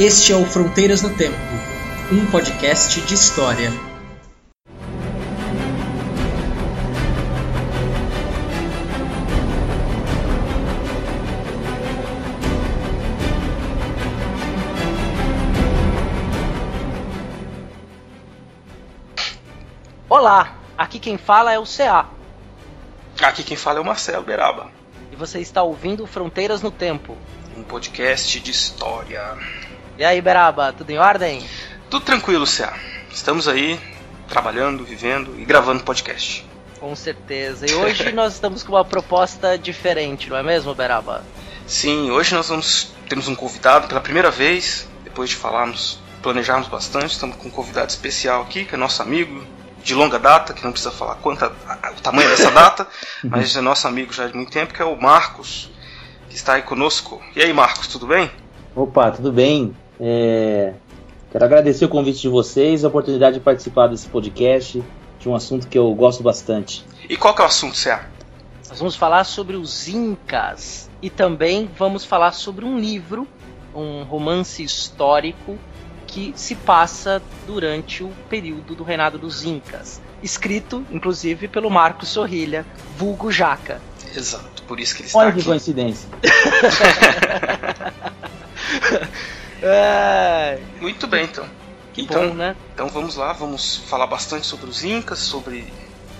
Este é o Fronteiras no Tempo, um podcast de história. Olá, aqui quem fala é o CA. Aqui quem fala é o Marcelo Beraba, E você está ouvindo Fronteiras no Tempo. um podcast de história. E aí, Beraba, tudo em ordem? Tudo tranquilo, Cé. Estamos aí trabalhando, vivendo e gravando podcast. Com certeza. E hoje nós estamos com uma proposta diferente, não é mesmo, Beraba? Sim, hoje nós vamos temos um convidado pela primeira vez, depois de falarmos, planejarmos bastante, estamos com um convidado especial aqui, que é nosso amigo de longa data, que não precisa falar quanto a- a- o tamanho dessa data, mas é nosso amigo já de muito tempo, que é o Marcos, que está aí conosco. E aí, Marcos, tudo bem? Opa, tudo bem? É, Quero agradecer o convite de vocês, a oportunidade de participar desse podcast, de um assunto que eu gosto bastante. E qual que é o assunto, Cé? Nós vamos falar sobre os Incas e também vamos falar sobre um livro, um romance histórico que se passa durante o período do reinado dos Incas. Escrito, inclusive, pelo Marcos Sorrilha, vulgo Jaca. Exato, por isso que ele está Olha que aqui. coincidência. É, Muito bem, então. que Então- bom, né? Então vamos lá, vamos falar bastante sobre os Incas, sobre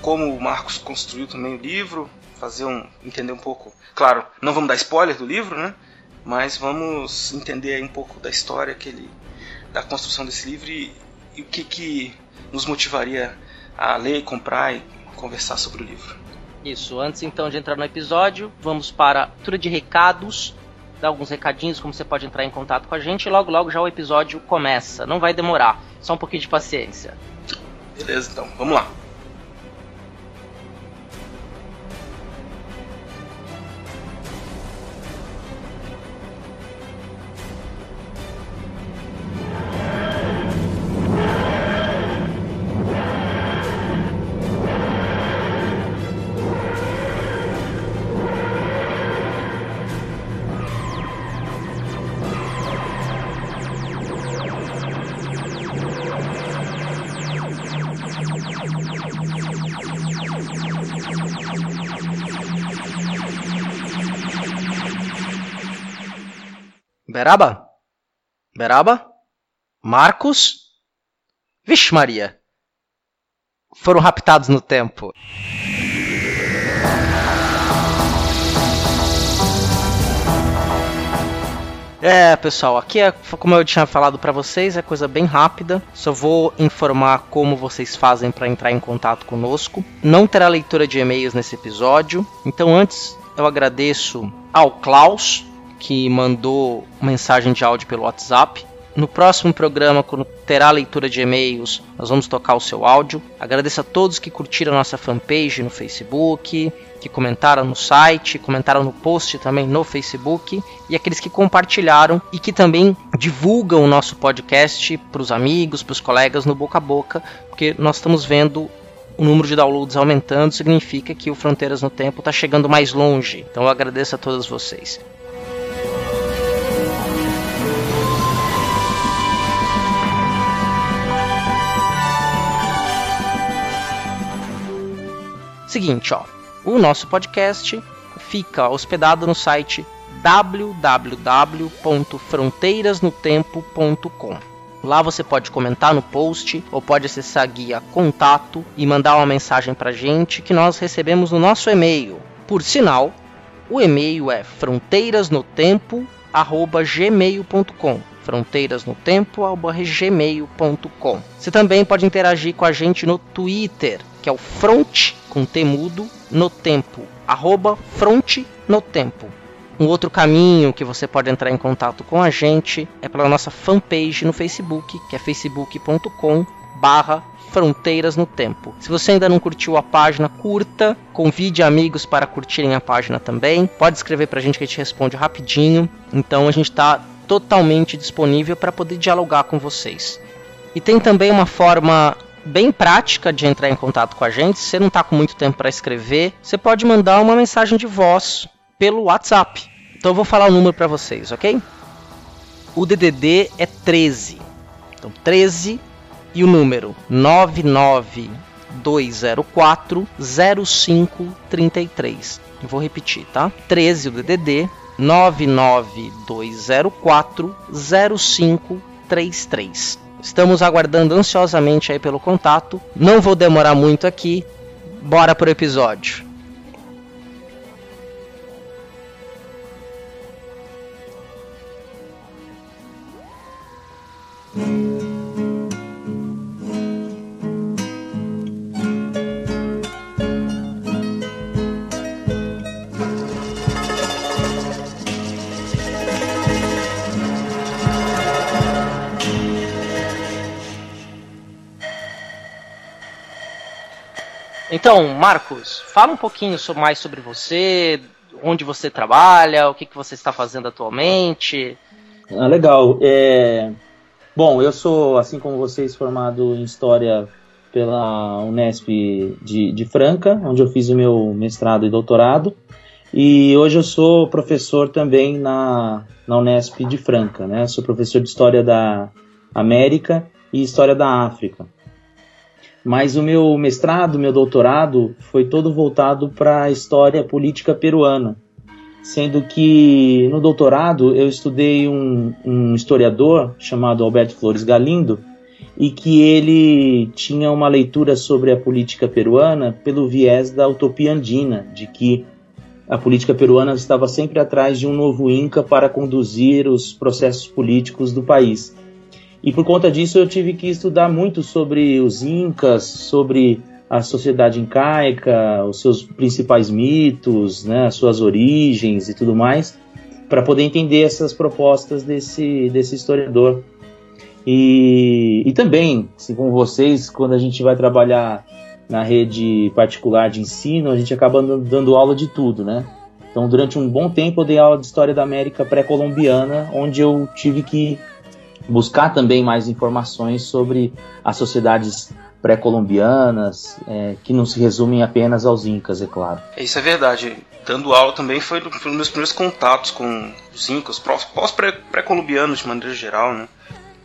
como o Marcos construiu também o livro, fazer um entender um pouco. Claro, não vamos dar spoiler do livro, né? Mas vamos entender aí um pouco da história que ele da construção desse livro e, e o que que nos motivaria a ler, comprar e conversar sobre o livro. Isso, antes então de entrar no episódio, vamos para a leitura de recados, dar alguns recadinhos, como você pode entrar em contato com a gente, e logo logo já o episódio começa. Não vai demorar, só um pouquinho de paciência. Beleza, então, vamos lá. Beraba? Beraba? Marcos? Vixe Maria. Foram raptados no tempo. É, pessoal, aqui é como eu tinha falado pra vocês, é coisa bem rápida. Só vou informar como vocês fazem pra entrar em contato conosco. Não terá leitura de e-mails nesse episódio. Então, antes eu agradeço ao Klaus que mandou mensagem de áudio pelo WhatsApp. No próximo programa, quando terá leitura de e-mails, nós vamos tocar o seu áudio. Agradeço a todos que curtiram nossa fanpage no Facebook, que comentaram no site, comentaram no post também no Facebook, e aqueles que compartilharam e que também divulgam o nosso podcast para os amigos, para os colegas no boca a boca, porque nós estamos vendo o número de downloads aumentando, significa que o Fronteiras no Tempo está chegando mais longe. Então eu agradeço a todos vocês. Seguinte, ó, o nosso podcast fica hospedado no site www.fronteirasnotempo.com. Lá você pode comentar no post ou pode acessar a guia contato e mandar uma mensagem pra gente que nós recebemos no nosso e-mail. Por sinal, o e-mail é fronteirasnotempo@gmail.com. fronteirasnotempo@gmail.com. Você também pode interagir com a gente no Twitter, que é o front com temudo no tempo, arroba front no tempo. Um outro caminho que você pode entrar em contato com a gente é pela nossa fanpage no Facebook, que é facebook.com barra Fronteiras no Tempo. Se você ainda não curtiu a página, curta, convide amigos para curtirem a página também. Pode escrever pra gente que a gente responde rapidinho. Então a gente está totalmente disponível para poder dialogar com vocês. E tem também uma forma bem prática de entrar em contato com a gente. Se você não está com muito tempo para escrever, você pode mandar uma mensagem de voz pelo WhatsApp. Então eu vou falar o número para vocês, ok? O DDD é 13. Então 13 e o número 99204 0533. Eu vou repetir, tá? 13 o DDD 99204 0533. Estamos aguardando ansiosamente aí pelo contato. Não vou demorar muito aqui. Bora pro episódio. Então, Marcos, fala um pouquinho mais sobre você, onde você trabalha, o que, que você está fazendo atualmente. Ah, legal. É... Bom, eu sou, assim como vocês, formado em História pela Unesp de, de Franca, onde eu fiz o meu mestrado e doutorado. E hoje eu sou professor também na, na Unesp de Franca, né? Sou professor de História da América e História da África. Mas o meu mestrado, meu doutorado, foi todo voltado para a história política peruana. Sendo que no doutorado eu estudei um, um historiador chamado Alberto Flores Galindo, e que ele tinha uma leitura sobre a política peruana pelo viés da utopia andina, de que a política peruana estava sempre atrás de um novo Inca para conduzir os processos políticos do país. E por conta disso eu tive que estudar muito sobre os Incas, sobre a sociedade incaica, os seus principais mitos, né, as suas origens e tudo mais, para poder entender essas propostas desse, desse historiador. E, e também, assim como vocês, quando a gente vai trabalhar na rede particular de ensino, a gente acaba dando aula de tudo, né? Então, durante um bom tempo, eu dei aula de História da América pré-colombiana, onde eu tive que buscar também mais informações sobre as sociedades pré-colombianas, é, que não se resumem apenas aos incas, é claro. Isso é verdade. Dando aula também foi um dos meus primeiros contatos com os incas, pós-pré-colombianos de maneira geral, né?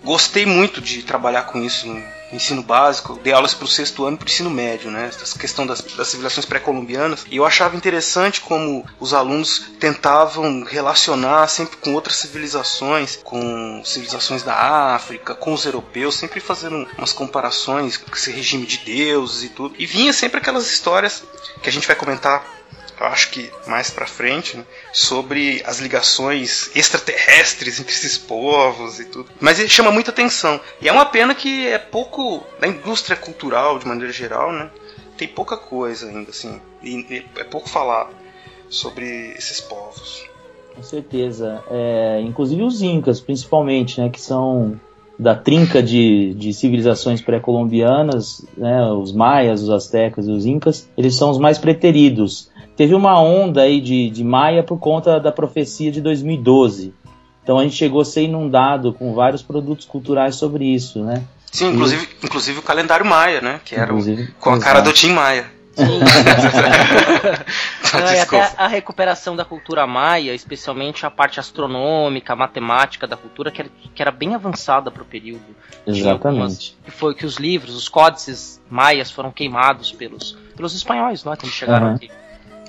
Gostei muito de trabalhar com isso ensino básico, dei aulas para o sexto ano e para o ensino médio, né? Essa questão das, das civilizações pré-colombianas. E eu achava interessante como os alunos tentavam relacionar sempre com outras civilizações, com civilizações da África, com os europeus, sempre fazendo umas comparações com esse regime de deuses e tudo. E vinha sempre aquelas histórias que a gente vai comentar eu acho que mais para frente, né, sobre as ligações extraterrestres entre esses povos e tudo. Mas ele chama muita atenção. E é uma pena que é pouco da indústria cultural de maneira geral, né? Tem pouca coisa ainda assim, e é pouco falado sobre esses povos. Com certeza. É, inclusive os incas, principalmente, né, que são da trinca de, de civilizações pré-colombianas, né, os maias, os astecas e os incas, eles são os mais preteridos teve uma onda aí de, de Maia por conta da profecia de 2012. Então a gente chegou a ser inundado com vários produtos culturais sobre isso, né? Sim, inclusive, e... inclusive o calendário Maia, né? Que era o, com a cara do Tim Maia. Sim. Não, e até a recuperação da cultura maia, especialmente a parte astronômica, matemática da cultura, que era, que era bem avançada para o período. Exatamente. Algumas, que foi que os livros, os códices maias foram queimados pelos, pelos espanhóis, é? quando chegaram uhum. aqui.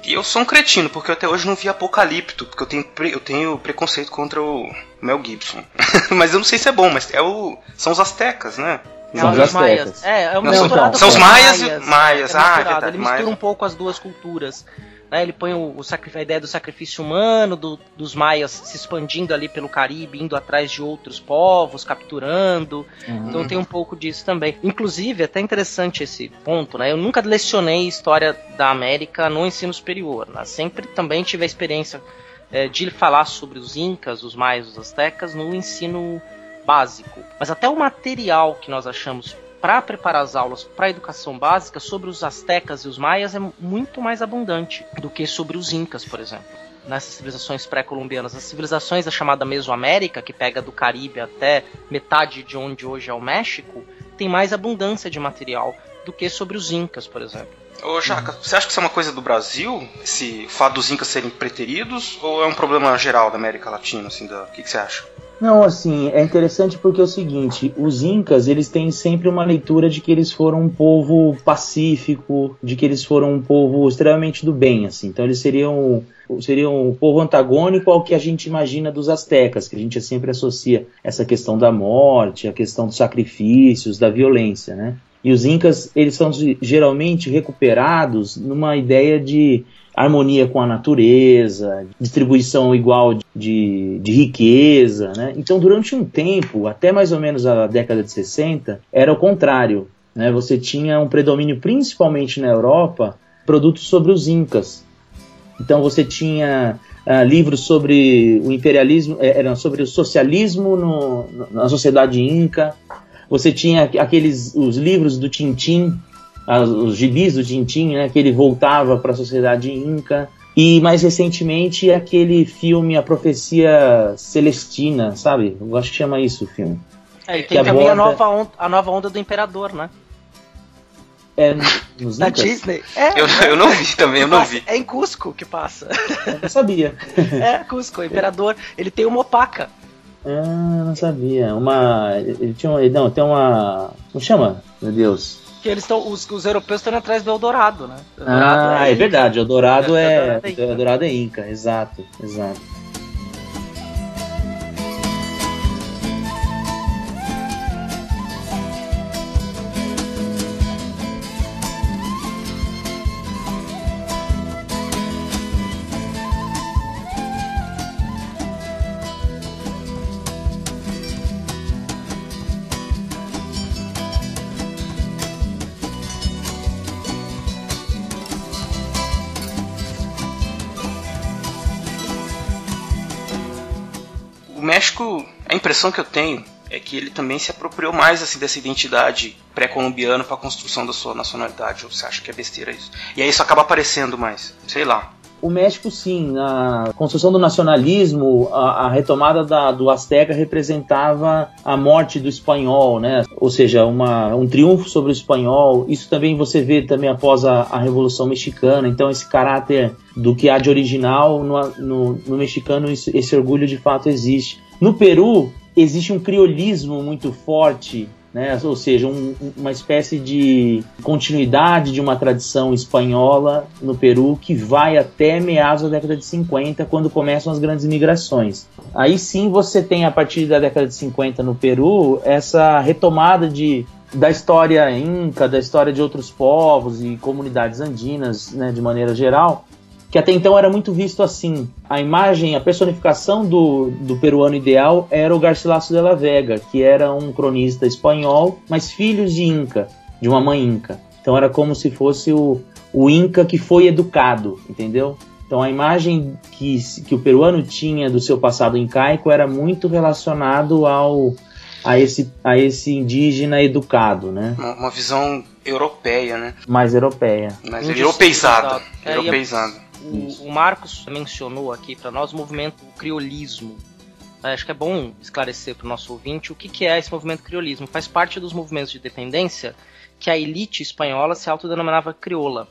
E eu sou um cretino, porque eu até hoje não vi Apocalipto, porque eu tenho, pre, eu tenho preconceito contra o Mel Gibson. mas eu não sei se é bom, mas é o, são os astecas, né? São os maias. É, é não, são, são os maias e maias. É ah, é verdade, Ele mistura um pouco as duas culturas. Né, ele põe o, o a ideia do sacrifício humano, do, dos maias se expandindo ali pelo Caribe, indo atrás de outros povos, capturando. Uhum. Então tem um pouco disso também. Inclusive, é até interessante esse ponto, né? Eu nunca lecionei história da América no ensino superior. Né? Sempre também tive a experiência é, de falar sobre os incas, os maias, os astecas no ensino básico. Mas até o material que nós achamos para preparar as aulas para a educação básica sobre os astecas e os maias é muito mais abundante do que sobre os incas, por exemplo. Nessas civilizações pré-colombianas, as civilizações da chamada Mesoamérica, que pega do Caribe até metade de onde hoje é o México, tem mais abundância de material do que sobre os incas, por exemplo. Ô Jaca, você acha que isso é uma coisa do Brasil? Esse fato dos incas serem preteridos? Ou é um problema geral da América Latina? Assim, da... O que, que você acha? Não, assim, é interessante porque é o seguinte, os incas, eles têm sempre uma leitura de que eles foram um povo pacífico, de que eles foram um povo extremamente do bem, assim. Então eles seriam seriam um povo antagônico ao que a gente imagina dos astecas, que a gente sempre associa essa questão da morte, a questão dos sacrifícios, da violência, né? E os incas, eles são geralmente recuperados numa ideia de harmonia com a natureza, distribuição igual de, de riqueza, né? Então, durante um tempo, até mais ou menos a década de 60, era o contrário, né? Você tinha um predomínio, principalmente na Europa, produtos sobre os incas. Então, você tinha uh, livros sobre o imperialismo, eh, sobre o socialismo no, na sociedade inca. Você tinha aqueles os livros do Tintim, os gibis do Tintin, né, que ele voltava para a sociedade inca. E mais recentemente aquele filme A Profecia Celestina, sabe? Eu acho que chama isso o filme. É, e tem também aborda... a, nova onda, a nova onda do Imperador, né? É, nos da Disney. É, eu, eu não vi também, eu não passa, vi. É em Cusco que passa. Eu não sabia. É, Cusco, o Imperador. Ele tem uma opaca. Ah, não sabia. Uma. Ele tinha uma. Não, tem uma. Como chama? Meu Deus que eles estão. Os, os europeus estão atrás do Eldorado, né? Eldorado ah, é, é verdade, Eldorado é, Eldorado é, Eldorado é Inca, exato, exato. Impressão que eu tenho é que ele também se apropriou mais assim dessa identidade pré-colombiana para a construção da sua nacionalidade. Ou você acha que é besteira isso? E aí isso acaba aparecendo mais, sei lá. O México, sim, na construção do nacionalismo, a, a retomada da, do Azteca representava a morte do espanhol, né? Ou seja, uma, um triunfo sobre o espanhol. Isso também você vê também após a, a Revolução Mexicana. Então, esse caráter do que há de original no, no, no mexicano, esse orgulho de fato existe. No Peru, existe um criolismo muito forte né? ou seja, um, uma espécie de continuidade de uma tradição espanhola no Peru que vai até meados da década de 50, quando começam as grandes migrações. Aí sim você tem, a partir da década de 50 no Peru, essa retomada de da história inca, da história de outros povos e comunidades andinas, né, de maneira geral, que até então era muito visto assim. A imagem, a personificação do, do peruano ideal era o Garcilaso de la Vega, que era um cronista espanhol, mas filho de Inca, de uma mãe Inca. Então era como se fosse o, o Inca que foi educado, entendeu? Então a imagem que, que o peruano tinha do seu passado incaico era muito relacionado ao a esse, a esse indígena educado, né? Uma, uma visão europeia, né? Mais europeia. Mais europeizada. É, europeizada. O, o Marcos mencionou aqui para nós o movimento criolismo. Acho que é bom esclarecer para o nosso ouvinte o que, que é esse movimento criolismo. Faz parte dos movimentos de dependência que a elite espanhola se autodenominava crioula.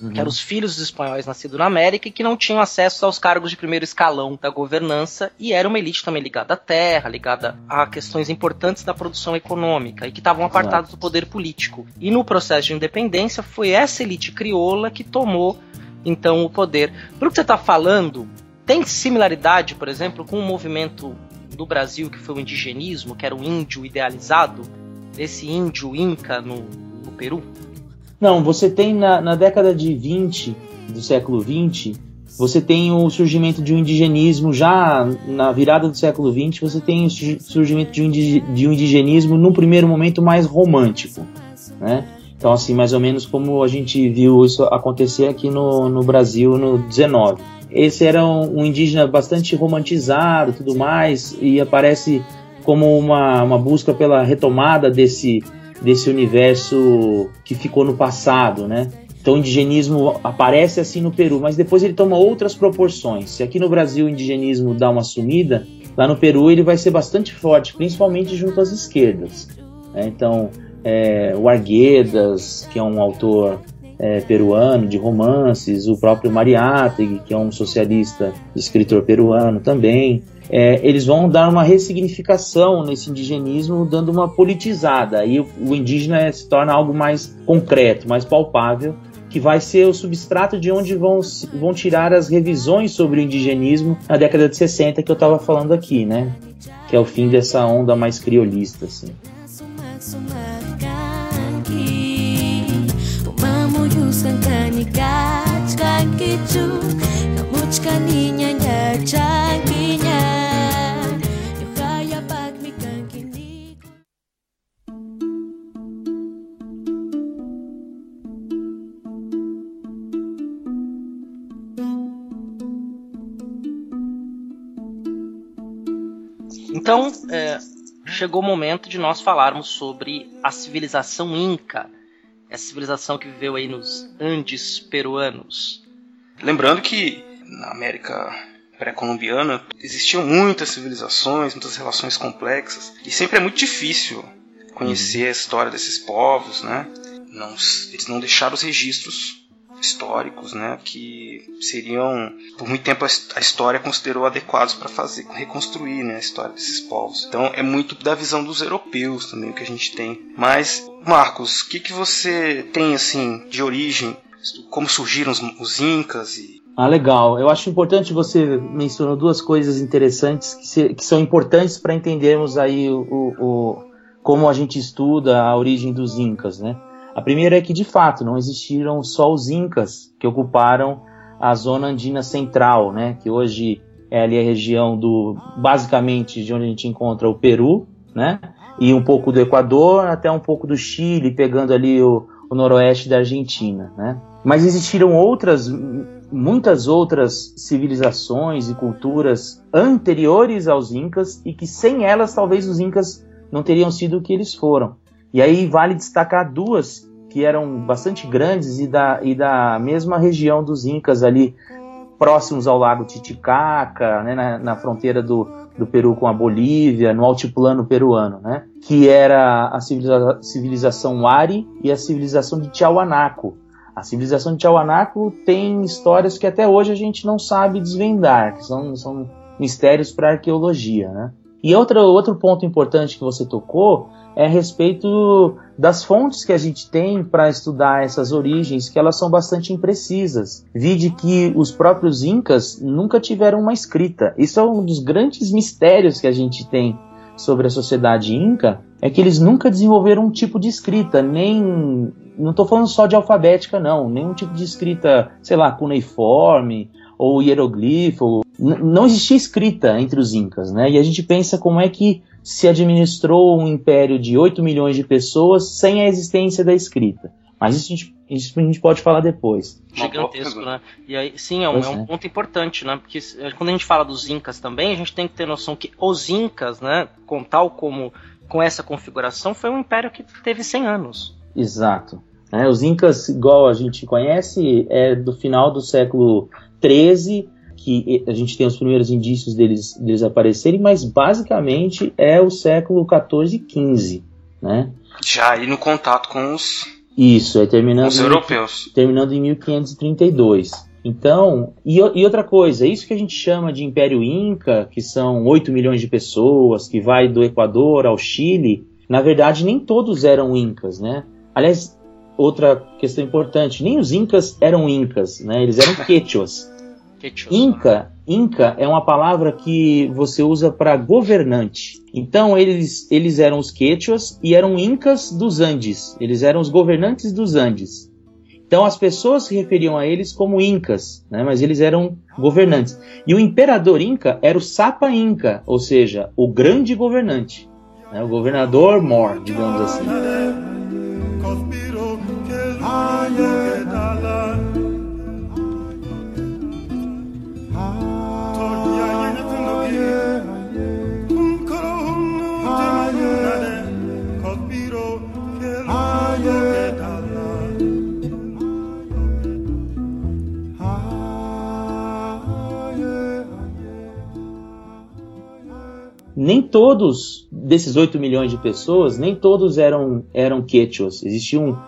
Uhum. que eram os filhos dos espanhóis nascidos na América e que não tinham acesso aos cargos de primeiro escalão da governança e era uma elite também ligada à terra, ligada a questões importantes da produção econômica e que estavam apartados do poder político. E no processo de independência foi essa elite crioula que tomou então o poder. Pelo que você está falando, tem similaridade, por exemplo, com o movimento do Brasil que foi o indigenismo, que era o índio idealizado, esse índio inca no, no Peru? Não, você tem na, na década de 20 do século 20, você tem o surgimento de um indigenismo já na virada do século 20, você tem o surgimento de um, indigenismo num primeiro momento mais romântico, né? Então, assim, mais ou menos como a gente viu isso acontecer aqui no, no Brasil no 19. Esse era um, um indígena bastante romantizado tudo mais, e aparece como uma, uma busca pela retomada desse, desse universo que ficou no passado, né? Então o indigenismo aparece assim no Peru, mas depois ele toma outras proporções. Se aqui no Brasil o indigenismo dá uma sumida, lá no Peru ele vai ser bastante forte, principalmente junto às esquerdas. Né? Então é, o Arguedas, que é um autor é, peruano de romances, o próprio Mariátegui, que é um socialista, escritor peruano também. É, eles vão dar uma ressignificação nesse indigenismo, dando uma politizada. Aí o, o indígena se torna algo mais concreto, mais palpável, que vai ser o substrato de onde vão, vão tirar as revisões sobre o indigenismo na década de 60 que eu estava falando aqui, né? Que é o fim dessa onda mais criolista, assim. Então, é, chegou o momento de nós falarmos sobre a civilização Inca, essa civilização que viveu aí nos Andes peruanos. Lembrando que na América pré-colombiana existiam muitas civilizações, muitas relações complexas, e sempre é muito difícil conhecer a história desses povos, né? Não, eles não deixaram os registros históricos, né, que seriam por muito tempo a história considerou adequados para fazer reconstruir, né, a história desses povos. Então é muito da visão dos europeus também o que a gente tem. Mas Marcos, o que que você tem assim de origem? Como surgiram os, os incas e ah, legal. Eu acho importante você mencionou duas coisas interessantes que, se, que são importantes para entendermos aí o, o, como a gente estuda a origem dos incas, né? A primeira é que, de fato, não existiram só os incas que ocuparam a zona andina central, né, que hoje é ali a região do, basicamente, de onde a gente encontra o Peru, né, e um pouco do Equador até um pouco do Chile, pegando ali o, o noroeste da Argentina, né. Mas existiram outras, muitas outras civilizações e culturas anteriores aos incas e que sem elas talvez os incas não teriam sido o que eles foram. E aí vale destacar duas que eram bastante grandes e da, e da mesma região dos Incas ali, próximos ao lago Titicaca, né, na, na fronteira do, do Peru com a Bolívia, no altiplano peruano, né? Que era a civiliza civilização Wari e a civilização de Tiahuanaco. A civilização de Tiahuanaco tem histórias que até hoje a gente não sabe desvendar, que são, são mistérios para arqueologia, né? E outro, outro ponto importante que você tocou é a respeito das fontes que a gente tem para estudar essas origens, que elas são bastante imprecisas. Vide que os próprios incas nunca tiveram uma escrita. Isso é um dos grandes mistérios que a gente tem sobre a sociedade inca, é que eles nunca desenvolveram um tipo de escrita, nem não estou falando só de alfabética não, nenhum tipo de escrita, sei lá, cuneiforme ou hieroglifo. não existia escrita entre os incas, né? E a gente pensa como é que se administrou um império de 8 milhões de pessoas sem a existência da escrita. Mas isso a gente, isso a gente pode falar depois. Gigantesco, né? E aí, sim, é um, é um é. ponto importante, né? Porque quando a gente fala dos incas também, a gente tem que ter noção que os incas, né, com tal como com essa configuração, foi um império que teve 100 anos. Exato. É, os incas, igual a gente conhece, é do final do século 13 que a gente tem os primeiros indícios deles, deles aparecerem, mas basicamente é o século 14 e 15, né? Já aí no contato com os isso, é terminando os europeus, em, terminando em 1532. Então, e, e, outra coisa, isso que a gente chama de Império Inca, que são 8 milhões de pessoas, que vai do Equador ao Chile, na verdade nem todos eram incas, né? Aliás, outra questão importante, nem os incas eram incas, né? Eles eram quechuas. Inca, Inca é uma palavra que você usa para governante. Então eles, eles eram os quechuas e eram incas dos Andes. Eles eram os governantes dos Andes. Então as pessoas se referiam a eles como incas, né? mas eles eram governantes. E o imperador inca era o Sapa Inca, ou seja, o grande governante, né? o governador mor, digamos assim. Todos desses 8 milhões de pessoas, nem todos eram, eram quechuas. Existiam,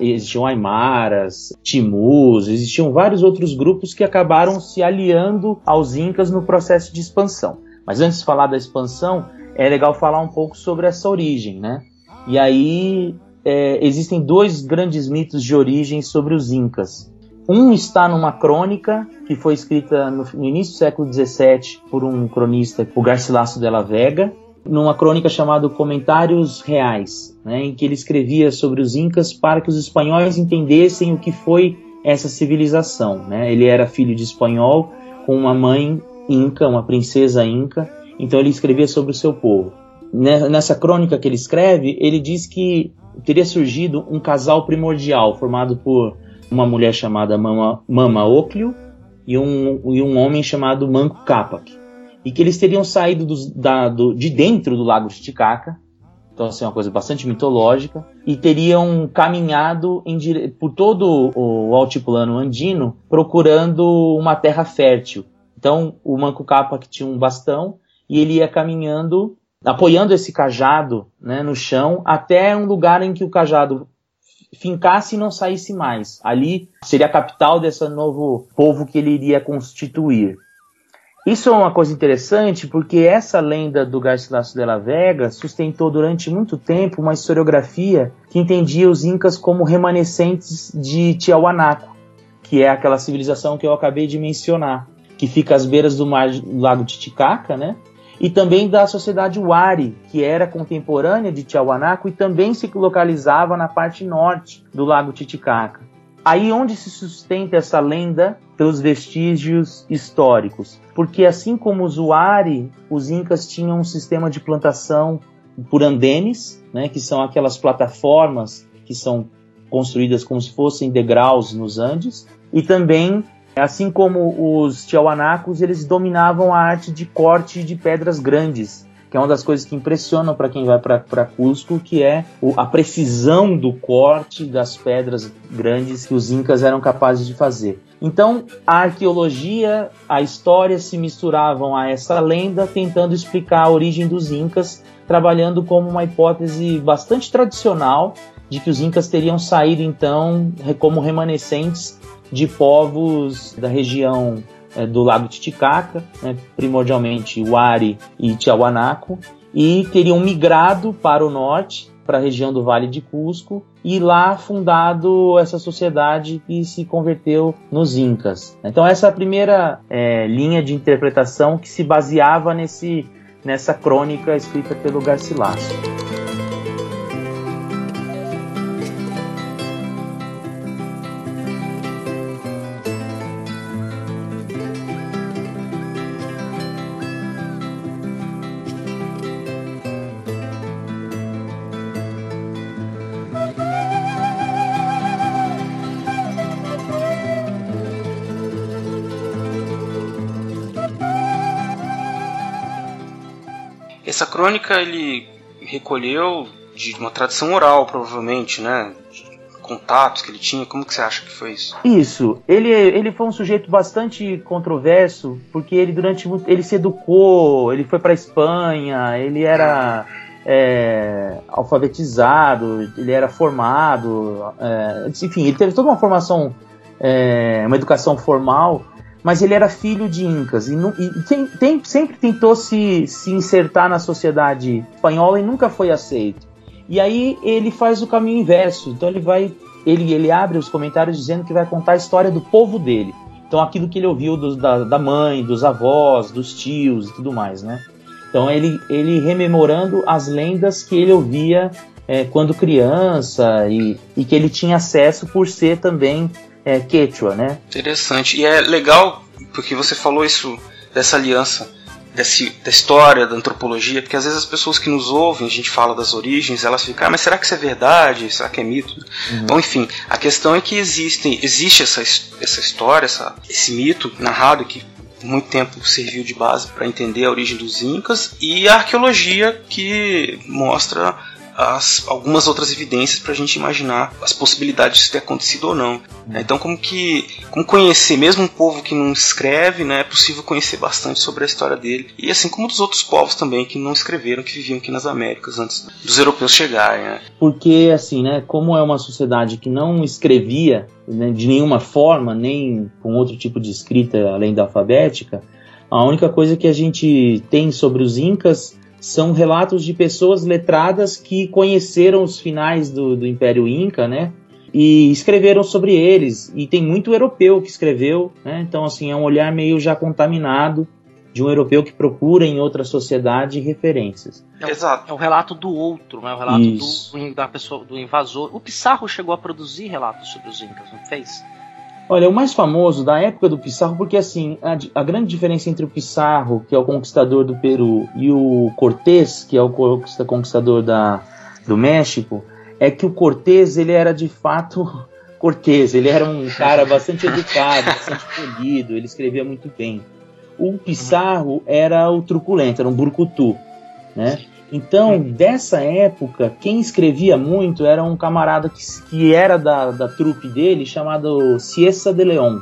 existiam aimaras, timus, existiam vários outros grupos que acabaram se aliando aos incas no processo de expansão. Mas antes de falar da expansão, é legal falar um pouco sobre essa origem, né? E aí é, existem dois grandes mitos de origem sobre os incas. Um está numa crônica que foi escrita no, no início do século XVII por um cronista, o Garcilaso de la Vega, numa crônica chamada Comentários Reais, né, em que ele escrevia sobre os incas para que os espanhóis entendessem o que foi essa civilização. Né? Ele era filho de espanhol com uma mãe inca, uma princesa inca, então ele escrevia sobre o seu povo. Né, nessa crônica que ele escreve, ele diz que teria surgido um casal primordial formado por uma mulher chamada Mama, Mama Oclio e um, e um homem chamado Manco Cápac. E que eles teriam saído do, da, do, de dentro do lago Titicaca, então assim, uma coisa bastante mitológica, e teriam caminhado dire... por todo o altiplano andino procurando uma terra fértil. Então o Manco Cápac tinha um bastão e ele ia caminhando, apoiando esse cajado né, no chão, até um lugar em que o cajado fincasse e não saísse mais. Ali seria a capital desse novo povo que ele iria constituir. Isso é uma coisa interessante porque essa lenda do Garcilaso de la Vega sustentou durante muito tempo uma historiografia que entendia os incas como remanescentes de Tiahuanaco, que é aquela civilização que eu acabei de mencionar, que fica às beiras do, mar, do lago Titicaca, né? E também da sociedade Wari, que era contemporânea de Tiahuanaco e também se localizava na parte norte do Lago Titicaca. Aí onde se sustenta essa lenda pelos vestígios históricos, porque assim como os Wari, os incas tinham um sistema de plantação por andenes, né, que são aquelas plataformas que são construídas como se fossem degraus nos Andes, e também Assim como os Tiahuanacos, eles dominavam a arte de corte de pedras grandes, que é uma das coisas que impressionam para quem vai para Cusco, que é o, a precisão do corte das pedras grandes que os incas eram capazes de fazer. Então, a arqueologia, a história se misturavam a essa lenda, tentando explicar a origem dos incas, trabalhando como uma hipótese bastante tradicional de que os incas teriam saído então como remanescentes de povos da região é, do Lago Titicaca, né, primordialmente Wari e Tiahuanaco, e teriam migrado para o norte, para a região do Vale de Cusco, e lá fundado essa sociedade que se converteu nos Incas. Então essa é a primeira é, linha de interpretação que se baseava nesse, nessa crônica escrita pelo Garcilaso. Crônica ele recolheu de uma tradição oral, provavelmente, né? Contatos que ele tinha. Como que você acha que foi isso? Isso. Ele, ele foi um sujeito bastante controverso, porque ele durante muito, ele se educou, ele foi para Espanha, ele era é, alfabetizado, ele era formado, é, enfim, ele teve toda uma formação, é, uma educação formal mas ele era filho de incas e, e tem, tem, sempre tentou se, se insertar na sociedade espanhola e nunca foi aceito. E aí ele faz o caminho inverso. Então ele vai, ele, ele abre os comentários dizendo que vai contar a história do povo dele. Então aquilo que ele ouviu do, da, da mãe, dos avós, dos tios e tudo mais, né? Então ele, ele rememorando as lendas que ele ouvia é, quando criança e, e que ele tinha acesso por ser também é, Quechua, né? Interessante. E é legal porque você falou isso dessa aliança desse, da história, da antropologia, porque às vezes as pessoas que nos ouvem, a gente fala das origens, elas ficam, ah, mas será que isso é verdade? Será que é mito? Uhum. Bom, enfim, a questão é que existem, existe essa, essa história, essa, esse mito narrado que muito tempo serviu de base para entender a origem dos Incas e a arqueologia que mostra as, algumas outras evidências para a gente imaginar as possibilidades de ter acontecido ou não. Uhum. Então, como que como conhecer, mesmo um povo que não escreve, né, é possível conhecer bastante sobre a história dele. E assim como dos outros povos também que não escreveram, que viviam aqui nas Américas antes dos europeus chegarem. Né? Porque, assim, né, como é uma sociedade que não escrevia né, de nenhuma forma, nem com outro tipo de escrita além da alfabética, a única coisa que a gente tem sobre os Incas são relatos de pessoas letradas que conheceram os finais do, do Império Inca, né? E escreveram sobre eles. E tem muito europeu que escreveu, né? Então, assim, é um olhar meio já contaminado de um europeu que procura em outra sociedade referências. É, Exato. É o relato do outro, né? O relato do, da pessoa, do invasor. O Pissarro chegou a produzir relatos sobre os Incas, não fez? Olha, o mais famoso da época do Pissarro, porque assim, a, a, grande diferença entre o Pissarro, que é o conquistador do Peru, e o Cortés, que é o conquistador da, do México, é que o Cortés, ele era de fato Cortés, ele era um cara bastante educado, bastante polido, ele escrevia muito bem. O Pissarro era o truculento, era um burcutu, né? Então, hum. dessa época, quem escrevia muito era um camarada que, que era da, da trupe dele, chamado Ciesa de Leon.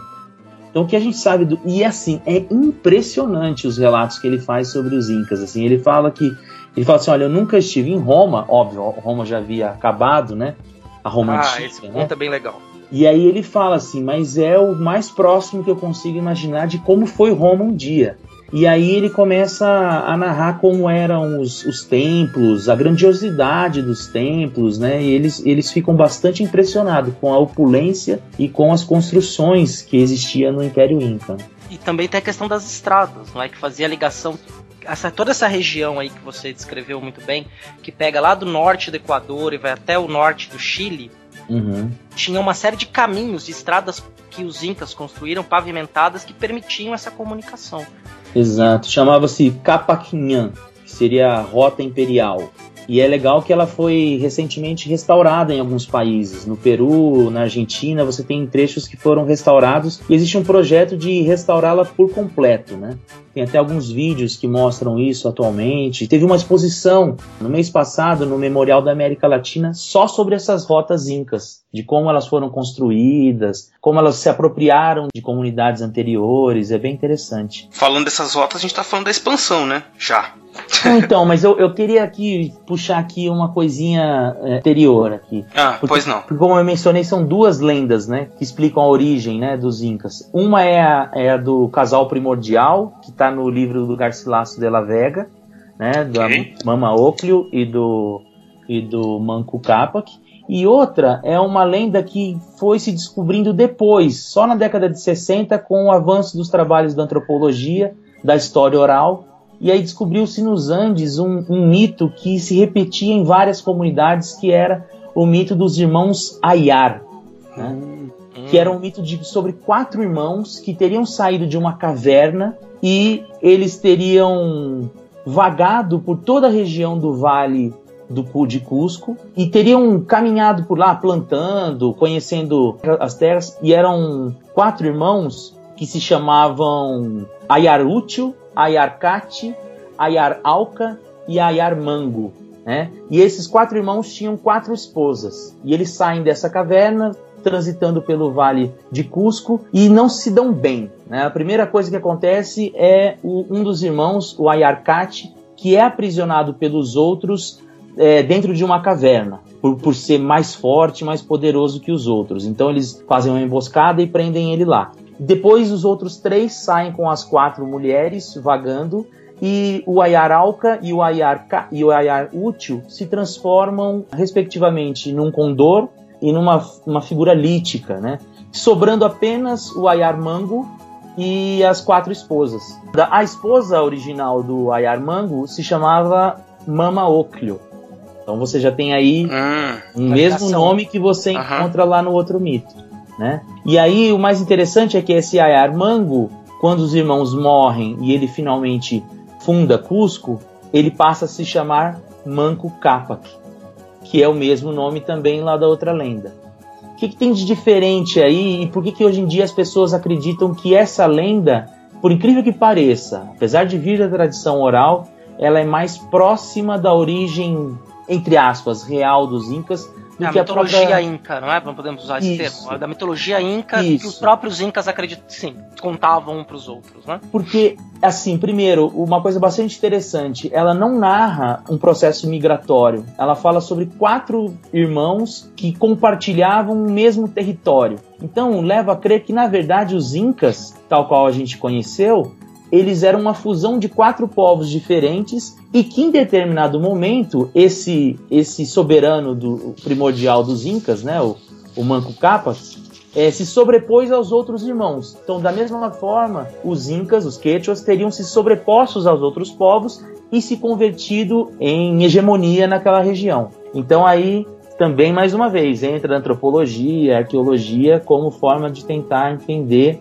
Então, o que a gente sabe do. E assim, é impressionante os relatos que ele faz sobre os Incas. Assim, ele fala que. Ele fala assim: olha, eu nunca estive em Roma, óbvio, Roma já havia acabado, né? A Roma ah, antiga. Esse ponto né? é bem legal. E aí ele fala assim, mas é o mais próximo que eu consigo imaginar de como foi Roma um dia. E aí ele começa a narrar como eram os, os templos, a grandiosidade dos templos, né? E eles, eles ficam bastante impressionados com a opulência e com as construções que existia no Império Inca. E também tem a questão das estradas, não é? Que fazia ligação essa, toda essa região aí que você descreveu muito bem, que pega lá do norte do Equador e vai até o norte do Chile, uhum. tinha uma série de caminhos, de estradas que os incas construíram, pavimentadas, que permitiam essa comunicação. Exato, chamava-se Capaquinhã, que seria a Rota Imperial. E é legal que ela foi recentemente restaurada em alguns países. No Peru, na Argentina, você tem trechos que foram restaurados e existe um projeto de restaurá-la por completo, né? Tem até alguns vídeos que mostram isso atualmente. Teve uma exposição no mês passado no Memorial da América Latina só sobre essas rotas incas, de como elas foram construídas, como elas se apropriaram de comunidades anteriores. É bem interessante. Falando dessas rotas, a gente está falando da expansão, né? Já. então, mas eu, eu queria aqui puxar aqui uma coisinha é, anterior aqui. Ah, porque, pois não. Porque, como eu mencionei, são duas lendas, né, que explicam a origem, né, dos incas. Uma é a, é a do casal primordial, que está no livro do Garcilaso de la Vega, né, da okay. Mama Oclio e do e do Manco Capac. E outra é uma lenda que foi se descobrindo depois, só na década de 60, com o avanço dos trabalhos da antropologia, da história oral, e aí descobriu-se nos Andes um, um, mito que se repetia em várias comunidades, que era o mito dos irmãos Ayar, né? hum, que era um mito de, sobre quatro irmãos que teriam saído de uma caverna e eles teriam vagado por toda a região do vale do de Cusco e teriam caminhado por lá plantando, conhecendo as terras e eram quatro irmãos que se chamavam Ayarútil, Ayarcate, Ayar Alca e Ayar Mango. Né? E esses quatro irmãos tinham quatro esposas. E eles saem dessa caverna, transitando pelo vale de Cusco e não se dão bem. Né? A primeira coisa que acontece é o, um dos irmãos, o Ayarcate, que é aprisionado pelos outros é, dentro de uma caverna, por, por ser mais forte, mais poderoso que os outros. Então eles fazem uma emboscada e prendem ele lá. Depois os outros três saem com as quatro mulheres vagando e o Ayar Alca e o Ayar, Ayar Útil se transformam respectivamente num condor e numa uma figura lítica, né? Sobrando apenas o Ayar Mango e as quatro esposas. A esposa original do Ayar Mango se chamava Mama Oclio. Então você já tem aí hum, um mesmo nome que você encontra lá no outro mito. Né? E aí o mais interessante é que esse Ayar Mango, quando os irmãos morrem e ele finalmente funda Cusco, ele passa a se chamar Manco Cápac, que é o mesmo nome também lá da outra lenda. O que, que tem de diferente aí e por que, que hoje em dia as pessoas acreditam que essa lenda, por incrível que pareça, apesar de vir da tradição oral, ela é mais próxima da origem entre aspas, real dos Incas do a que mitologia própria... inca, não é? Não podemos usar esse Isso. termo. É da mitologia inca Isso. que os próprios incas acreditam, sim, contavam um para os outros, né? Porque, assim, primeiro, uma coisa bastante interessante, ela não narra um processo migratório. Ela fala sobre quatro irmãos que compartilhavam o mesmo território. Então, leva a crer que, na verdade, os incas, tal qual a gente conheceu, eles eram uma fusão de quatro povos diferentes e que em determinado momento esse esse soberano do primordial dos incas, né, o, o Manco Cápac, é, se sobrepôs aos outros irmãos. Então, da mesma forma, os incas, os quechuas, teriam se sobrepostos aos outros povos e se convertido em hegemonia naquela região. Então, aí também mais uma vez entra a antropologia, a arqueologia como forma de tentar entender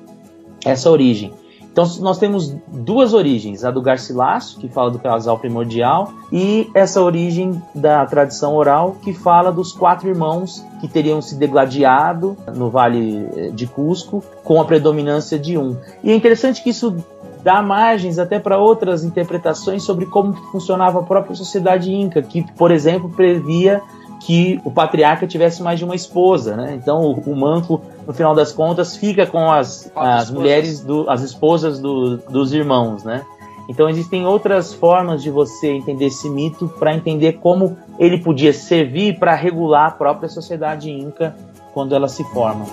essa origem. Então nós temos duas origens, a do Garcilaso, que fala do casal primordial, e essa origem da tradição oral, que fala dos quatro irmãos que teriam se degladiado no Vale eh, de Cusco, com a predominância de um. E é interessante que isso dá margens até para outras interpretações sobre como funcionava a própria sociedade inca, que, por exemplo, previa que o patriarca tivesse mais de uma esposa, né? Então o, o manco, no final das contas, fica com as, as mulheres, do, as esposas do, dos irmãos, né? Então existem outras formas de você entender esse mito para entender como ele podia servir para regular a própria sociedade inca quando ela se forma.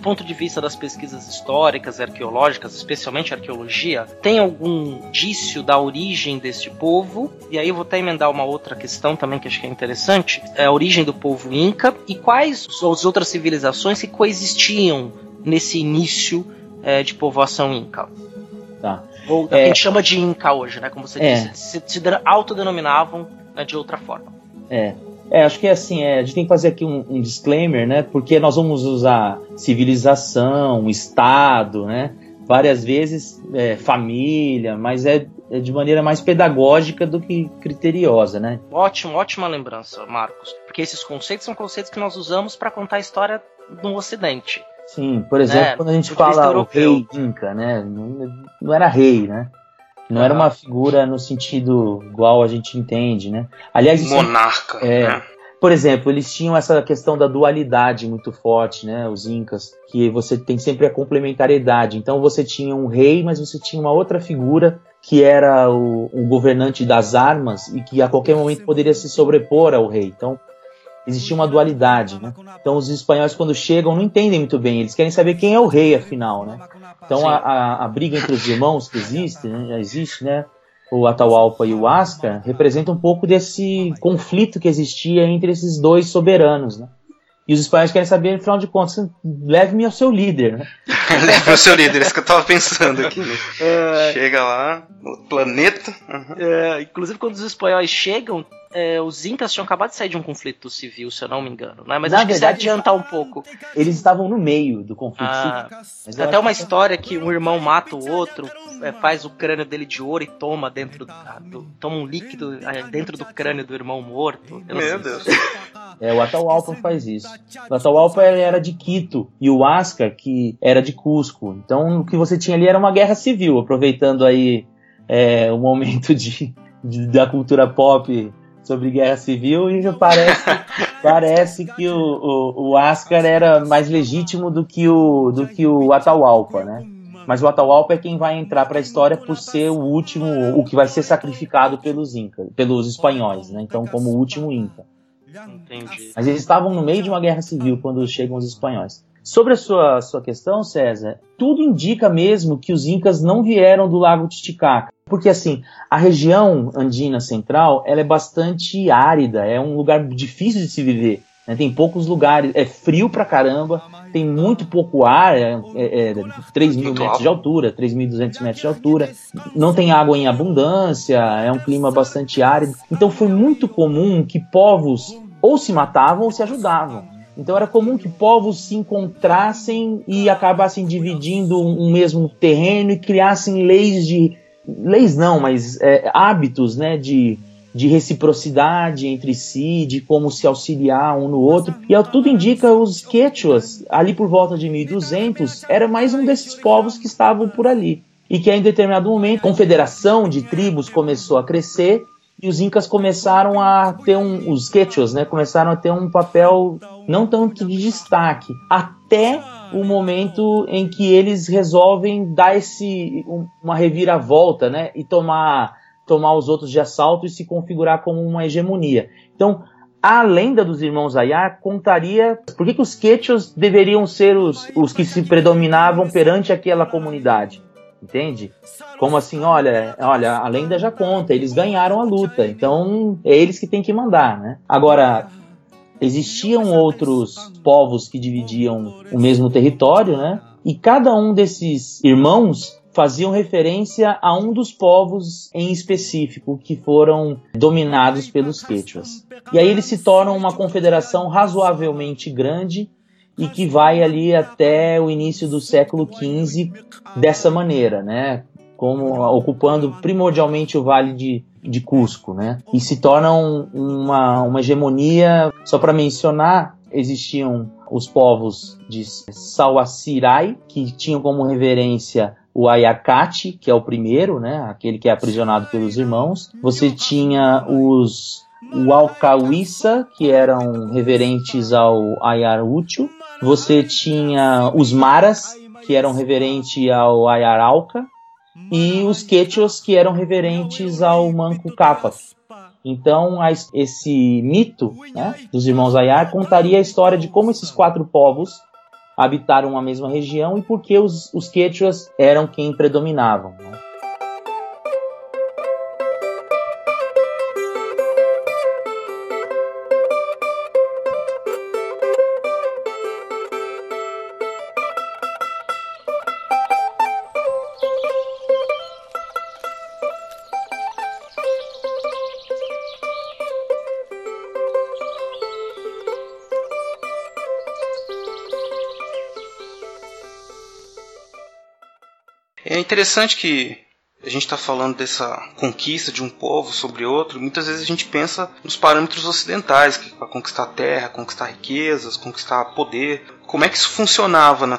Ponto de vista das pesquisas históricas e arqueológicas, especialmente arqueologia, tem algum indício da origem deste povo? E aí eu vou até emendar uma outra questão também que acho que é interessante: é a origem do povo Inca e quais as outras civilizações que coexistiam nesse início é, de povoação Inca. Tá. Ou é, a gente chama de Inca hoje, né? Como você é. disse, se, se autodenominavam né, de outra forma. É. É, acho que é assim, é, a gente tem que fazer aqui um, um, disclaimer, né? Porque nós vamos usar civilização, Estado, né? Várias vezes é, família, mas é, é, de maneira mais pedagógica do que criteriosa, né? Ótimo, ótima lembrança, Marcos. Porque esses conceitos são conceitos que nós usamos para contar a história no Ocidente. Sim, por exemplo, né? quando a gente fala o rei Inca, né? Não, não era rei, né? Não era uma figura no sentido igual a gente entende, né? Aliás, monarca. É, né? Por exemplo, eles tinham essa questão da dualidade muito forte, né? Os incas, que você tem sempre a complementariedade. Então você tinha um rei, mas você tinha uma outra figura que era o, o governante das armas e que a qualquer momento poderia se sobrepor ao rei. Então existia uma dualidade, né? Então os espanhóis quando chegam não entendem muito bem, eles querem saber quem é o rei afinal, né? Então a, a, a, briga entre os irmãos que existe, né? já existe, né? O Atahualpa e o Asca representa um pouco desse conflito que existia entre esses dois soberanos, né? E os espanhóis querem saber, afinal de contas, leve-me ao seu líder, né? leve ao seu líder, é isso que eu tava pensando aqui. Né? É... Chega lá, no planeta. Uhum. É, inclusive, quando os espanhóis chegam, é, os Incas tinham acabado de sair de um conflito civil, se eu não me engano, né? Mas Na acho verdade, que se adiantar um pouco. Eles estavam no meio do conflito ah, civil. Tem até uma que... história que um irmão mata o outro, é, faz o crânio dele de ouro e toma dentro do, do toma um líquido é, dentro do crânio do irmão morto. Meu Deus. É, o Atahualpa faz isso. O Atahualpa era de Quito e o Asca que era de Cusco. Então o que você tinha ali era uma guerra civil, aproveitando aí é, o momento de, de da cultura pop sobre guerra civil e parece, parece que o, o, o Ascar era mais legítimo do que o, do que o Atahualpa, né? Mas o Atahualpa é quem vai entrar para a história por ser o último, o que vai ser sacrificado pelos Incas, pelos espanhóis, né? Então, como o último Inca. Entendi. Mas eles estavam no meio de uma guerra civil quando chegam os espanhóis. Sobre a sua, sua questão, César, tudo indica mesmo que os Incas não vieram do Lago Titicaca. Porque, assim, a região andina central ela é bastante árida, é um lugar difícil de se viver. Né? Tem poucos lugares, é frio pra caramba, tem muito pouco ar, é, é, é 3 mil metros de altura, 3.200 metros de altura, não tem água em abundância, é um clima bastante árido. Então foi muito comum que povos ou se matavam ou se ajudavam. Então era comum que povos se encontrassem e acabassem dividindo um mesmo terreno e criassem leis de leis não, mas é, hábitos, né, de, de reciprocidade entre si, de como se auxiliar um no outro. E tudo indica os Quechuas, ali por volta de 1200, era mais um desses povos que estavam por ali. E que em determinado momento, a confederação de tribos começou a crescer e os incas começaram a ter um, os quechos, né, começaram a ter um papel não tanto de destaque, até o momento em que eles resolvem dar esse uma reviravolta, né, e tomar tomar os outros de assalto e se configurar como uma hegemonia. Então, a lenda dos irmãos Ayar contaria por que, que os quechos deveriam ser os, os que se predominavam perante aquela comunidade entende? Como assim, olha, olha, a lenda já conta, eles ganharam a luta, então é eles que têm que mandar, né? Agora, existiam outros povos que dividiam o mesmo território, né? E cada um desses irmãos faziam referência a um dos povos em específico que foram dominados pelos Quechuas. E aí eles se tornam uma confederação razoavelmente grande e que vai ali até o início do século XV dessa maneira, né? Como ocupando primordialmente o Vale de, de Cusco, né? E se tornam uma, uma hegemonia. Só para mencionar, existiam os povos de Sawacirai, que tinham como reverência o Ayacate, que é o primeiro, né? Aquele que é aprisionado pelos irmãos. Você tinha os o Alcauíça, que eram reverentes ao Ayarucho, você tinha os Maras, que eram reverentes ao Ayarauca, e os Quechos, que eram reverentes ao Manco Cápac. Então, esse mito né, dos irmãos Ayar contaria a história de como esses quatro povos habitaram a mesma região e por que os, os Quechos eram quem predominavam. Né? Interessante que a gente está falando dessa conquista de um povo sobre outro, muitas vezes a gente pensa nos parâmetros ocidentais, que para conquistar terra, conquistar riquezas, conquistar poder. Como é que isso funcionava na,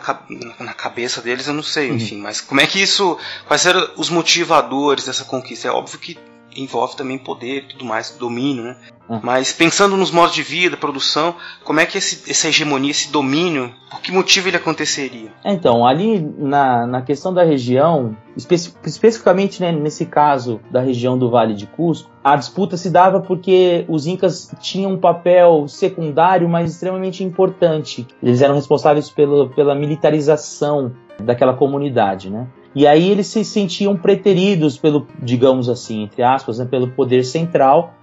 na cabeça deles, eu não sei, uhum. enfim, mas como é que isso. Quais eram os motivadores dessa conquista? É óbvio que envolve também poder e tudo mais, domínio, né? Uhum. Mas pensando nos modos de vida, produção, como é que esse, essa hegemonia, esse domínio, por que motivo ele aconteceria? Então, ali na, na questão da região, espe especificamente né, nesse caso da região do Vale de Cusco, a disputa se dava porque os incas tinham um papel secundário, mas extremamente importante. Eles eram responsáveis pelo, pela militarização daquela comunidade, né? E aí eles se sentiam preteridos pelo, digamos assim, entre aspas, né, pelo poder central,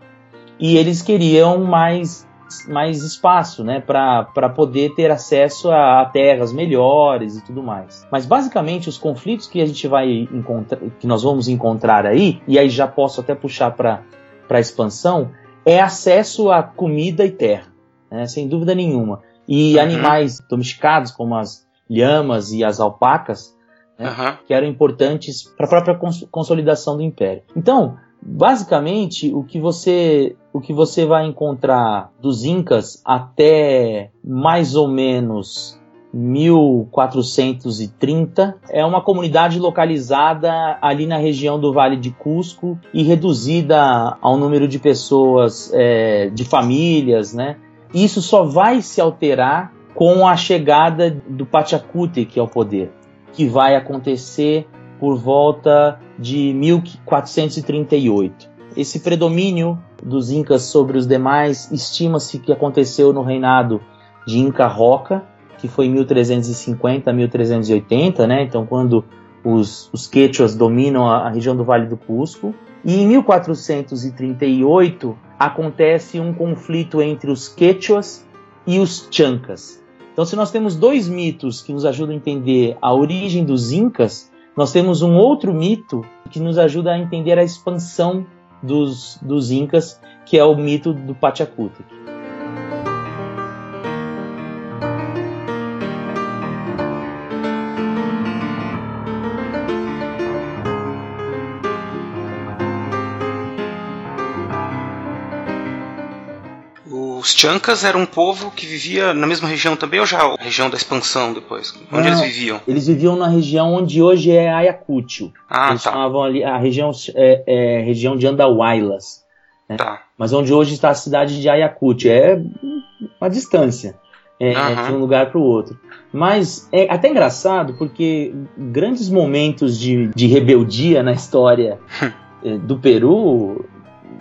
e eles queriam mais mais espaço, né, para poder ter acesso a, a, terras melhores e tudo mais. Mas basicamente os conflitos que a gente vai encontrar, que nós vamos encontrar aí, e aí já posso até puxar para para expansão, é acesso a comida e terra, né, sem dúvida nenhuma. E uhum. animais domesticados como as lhamas e as alpacas né, uhum. que eram importantes para a própria cons consolidação do império. Então, basicamente, o que você o que você vai encontrar dos incas até mais ou menos 1430 é uma comunidade localizada ali na região do Vale de Cusco e reduzida ao número de pessoas, é, de famílias, né? Isso só vai se alterar com a chegada do Pachacute ao poder que vai acontecer por volta de 1438. Esse predomínio dos Incas sobre os demais estima-se que aconteceu no reinado de Inca Roca, que foi em 1350 a 1380, né? Então, quando os, os Quechuas dominam a, a região do Vale do Cusco. E em 1438 acontece um conflito entre os Quechuas e os Chancas. Então, se nós temos dois mitos que nos ajudam a entender a origem dos Incas, nós temos um outro mito que nos ajuda a entender a expansão dos, dos Incas, que é o mito do Pachacútec. Chancas era um povo que vivia na mesma região também ou já a região da expansão depois? Onde Não, eles viviam? Eles viviam na região onde hoje é Ayacucho. Ah, eles tá. chamavam ali a região é, é, região de Andahuaylas, Tá. mas onde hoje está a cidade de Ayacucho é uma distância é, é de um lugar para o outro. Mas é até engraçado porque grandes momentos de, de rebeldia na história eh, do Peru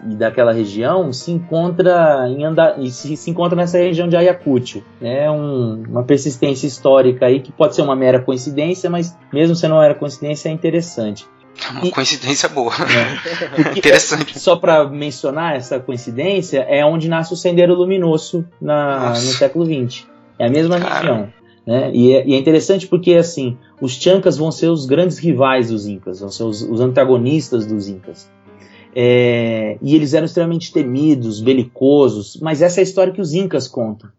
e daquela região se encontra em Anda, e se, se encontra nessa região de Ayacucho. É um- uma persistência histórica aí que pode ser uma mera coincidência, mas mesmo se não era coincidência é interessante. Uma E- coincidência boa. né? Porque, Interessante. só para mencionar essa coincidência, é onde nasce o Sendeiro Luminoso na, Nossa. no século XX. É a mesma Cara. região. Né? E, é, e é interessante porque assim, os Chancas vão ser os grandes rivais dos Incas, vão ser os, os antagonistas dos Incas. É, e eles eram extremamente temidos, belicosos, mas essa é a história que os Incas contam.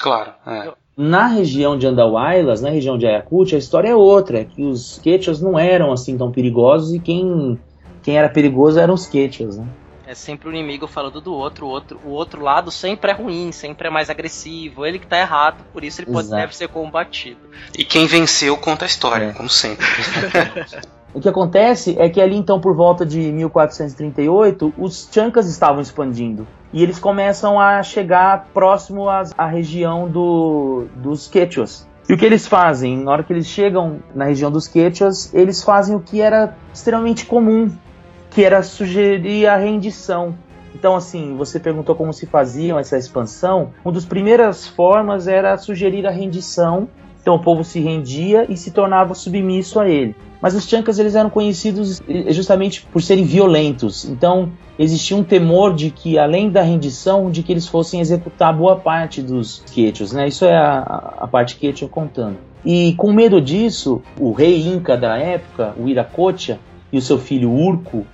Claro. É. Na região de Andahuaylas, na região de Ayacucho, a história é outra, é que os Quechas não eram assim tão perigosos e quem, quem era perigoso eram os Quechas, né? É sempre o inimigo falando do outro, o outro, o outro lado sempre é ruim, sempre é mais agressivo, ele que tá errado, por isso ele pode, Exato. deve ser combatido. E quem venceu conta a história, É. como sempre. O que acontece é que ali então por volta de 1438 os Chancas estavam expandindo e eles começam a chegar próximo às- à, região do, dos Quechuas. E o que eles fazem? Na hora que eles chegam na região dos Quechuas, eles fazem o que era extremamente comum, que era sugerir a rendição. Então, assim, você perguntou como se faziam essa expansão. Uma das primeiras formas era sugerir a rendição. Então, o povo se rendia e se tornava submisso a ele. Mas os Chancas eles eram conhecidos justamente por serem violentos. Então existia um temor de que, além da rendição, de que eles fossem executar boa parte dos Quechos. Né? Isso é a, a parte Quechua contando. E com medo disso, o rei Inca da época, o Iracocha, e o seu filho Urco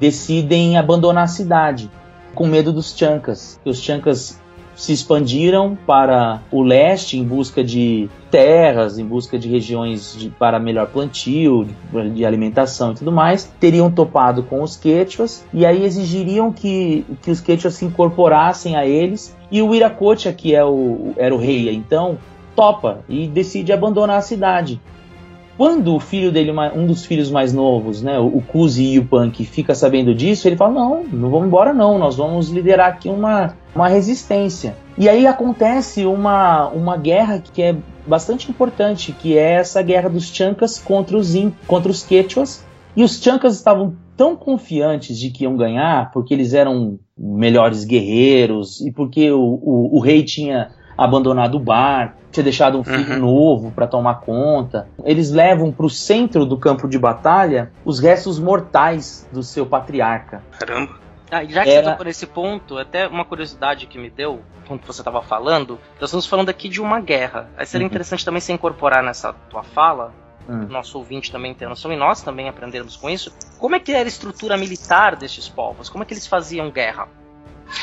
decidem abandonar a cidade, com medo dos Chancas. Os Chancas se expandiram para o leste em busca de terras, em busca de regiões de- para melhor plantio, de, de alimentação e tudo mais, teriam topado com os Quechuas e aí exigiriam que, que os Quechuas se incorporassem a eles e o Iracocha, que é o, era o rei então, topa e decide abandonar a cidade. Quando o filho dele, um dos filhos mais novos, né, o Kuzi e o Punk, fica sabendo disso, ele fala: Não, não vamos embora, não, nós vamos liderar aqui uma, uma resistência. E aí acontece uma, uma guerra que é bastante importante, que é essa guerra dos Chancas contra os, In- contra os Quechuas. E os Chancas estavam tão confiantes de que iam ganhar, porque eles eram melhores guerreiros e porque o, o, o rei tinha abandonado o bar, tinha deixado um filho Uhum. novo para tomar conta. Eles levam para o centro do campo de batalha os restos mortais do seu patriarca. Caramba. Ah, já que Era- você tocou nesse ponto, até uma curiosidade que me deu, quando você estava falando, nós estamos falando aqui de uma guerra. Aí seria Uhum. interessante também se incorporar nessa tua fala, Hum. nosso ouvinte também ter noção, e nós também aprendermos com isso, como é que era a estrutura militar destes povos? Como é que eles faziam guerra?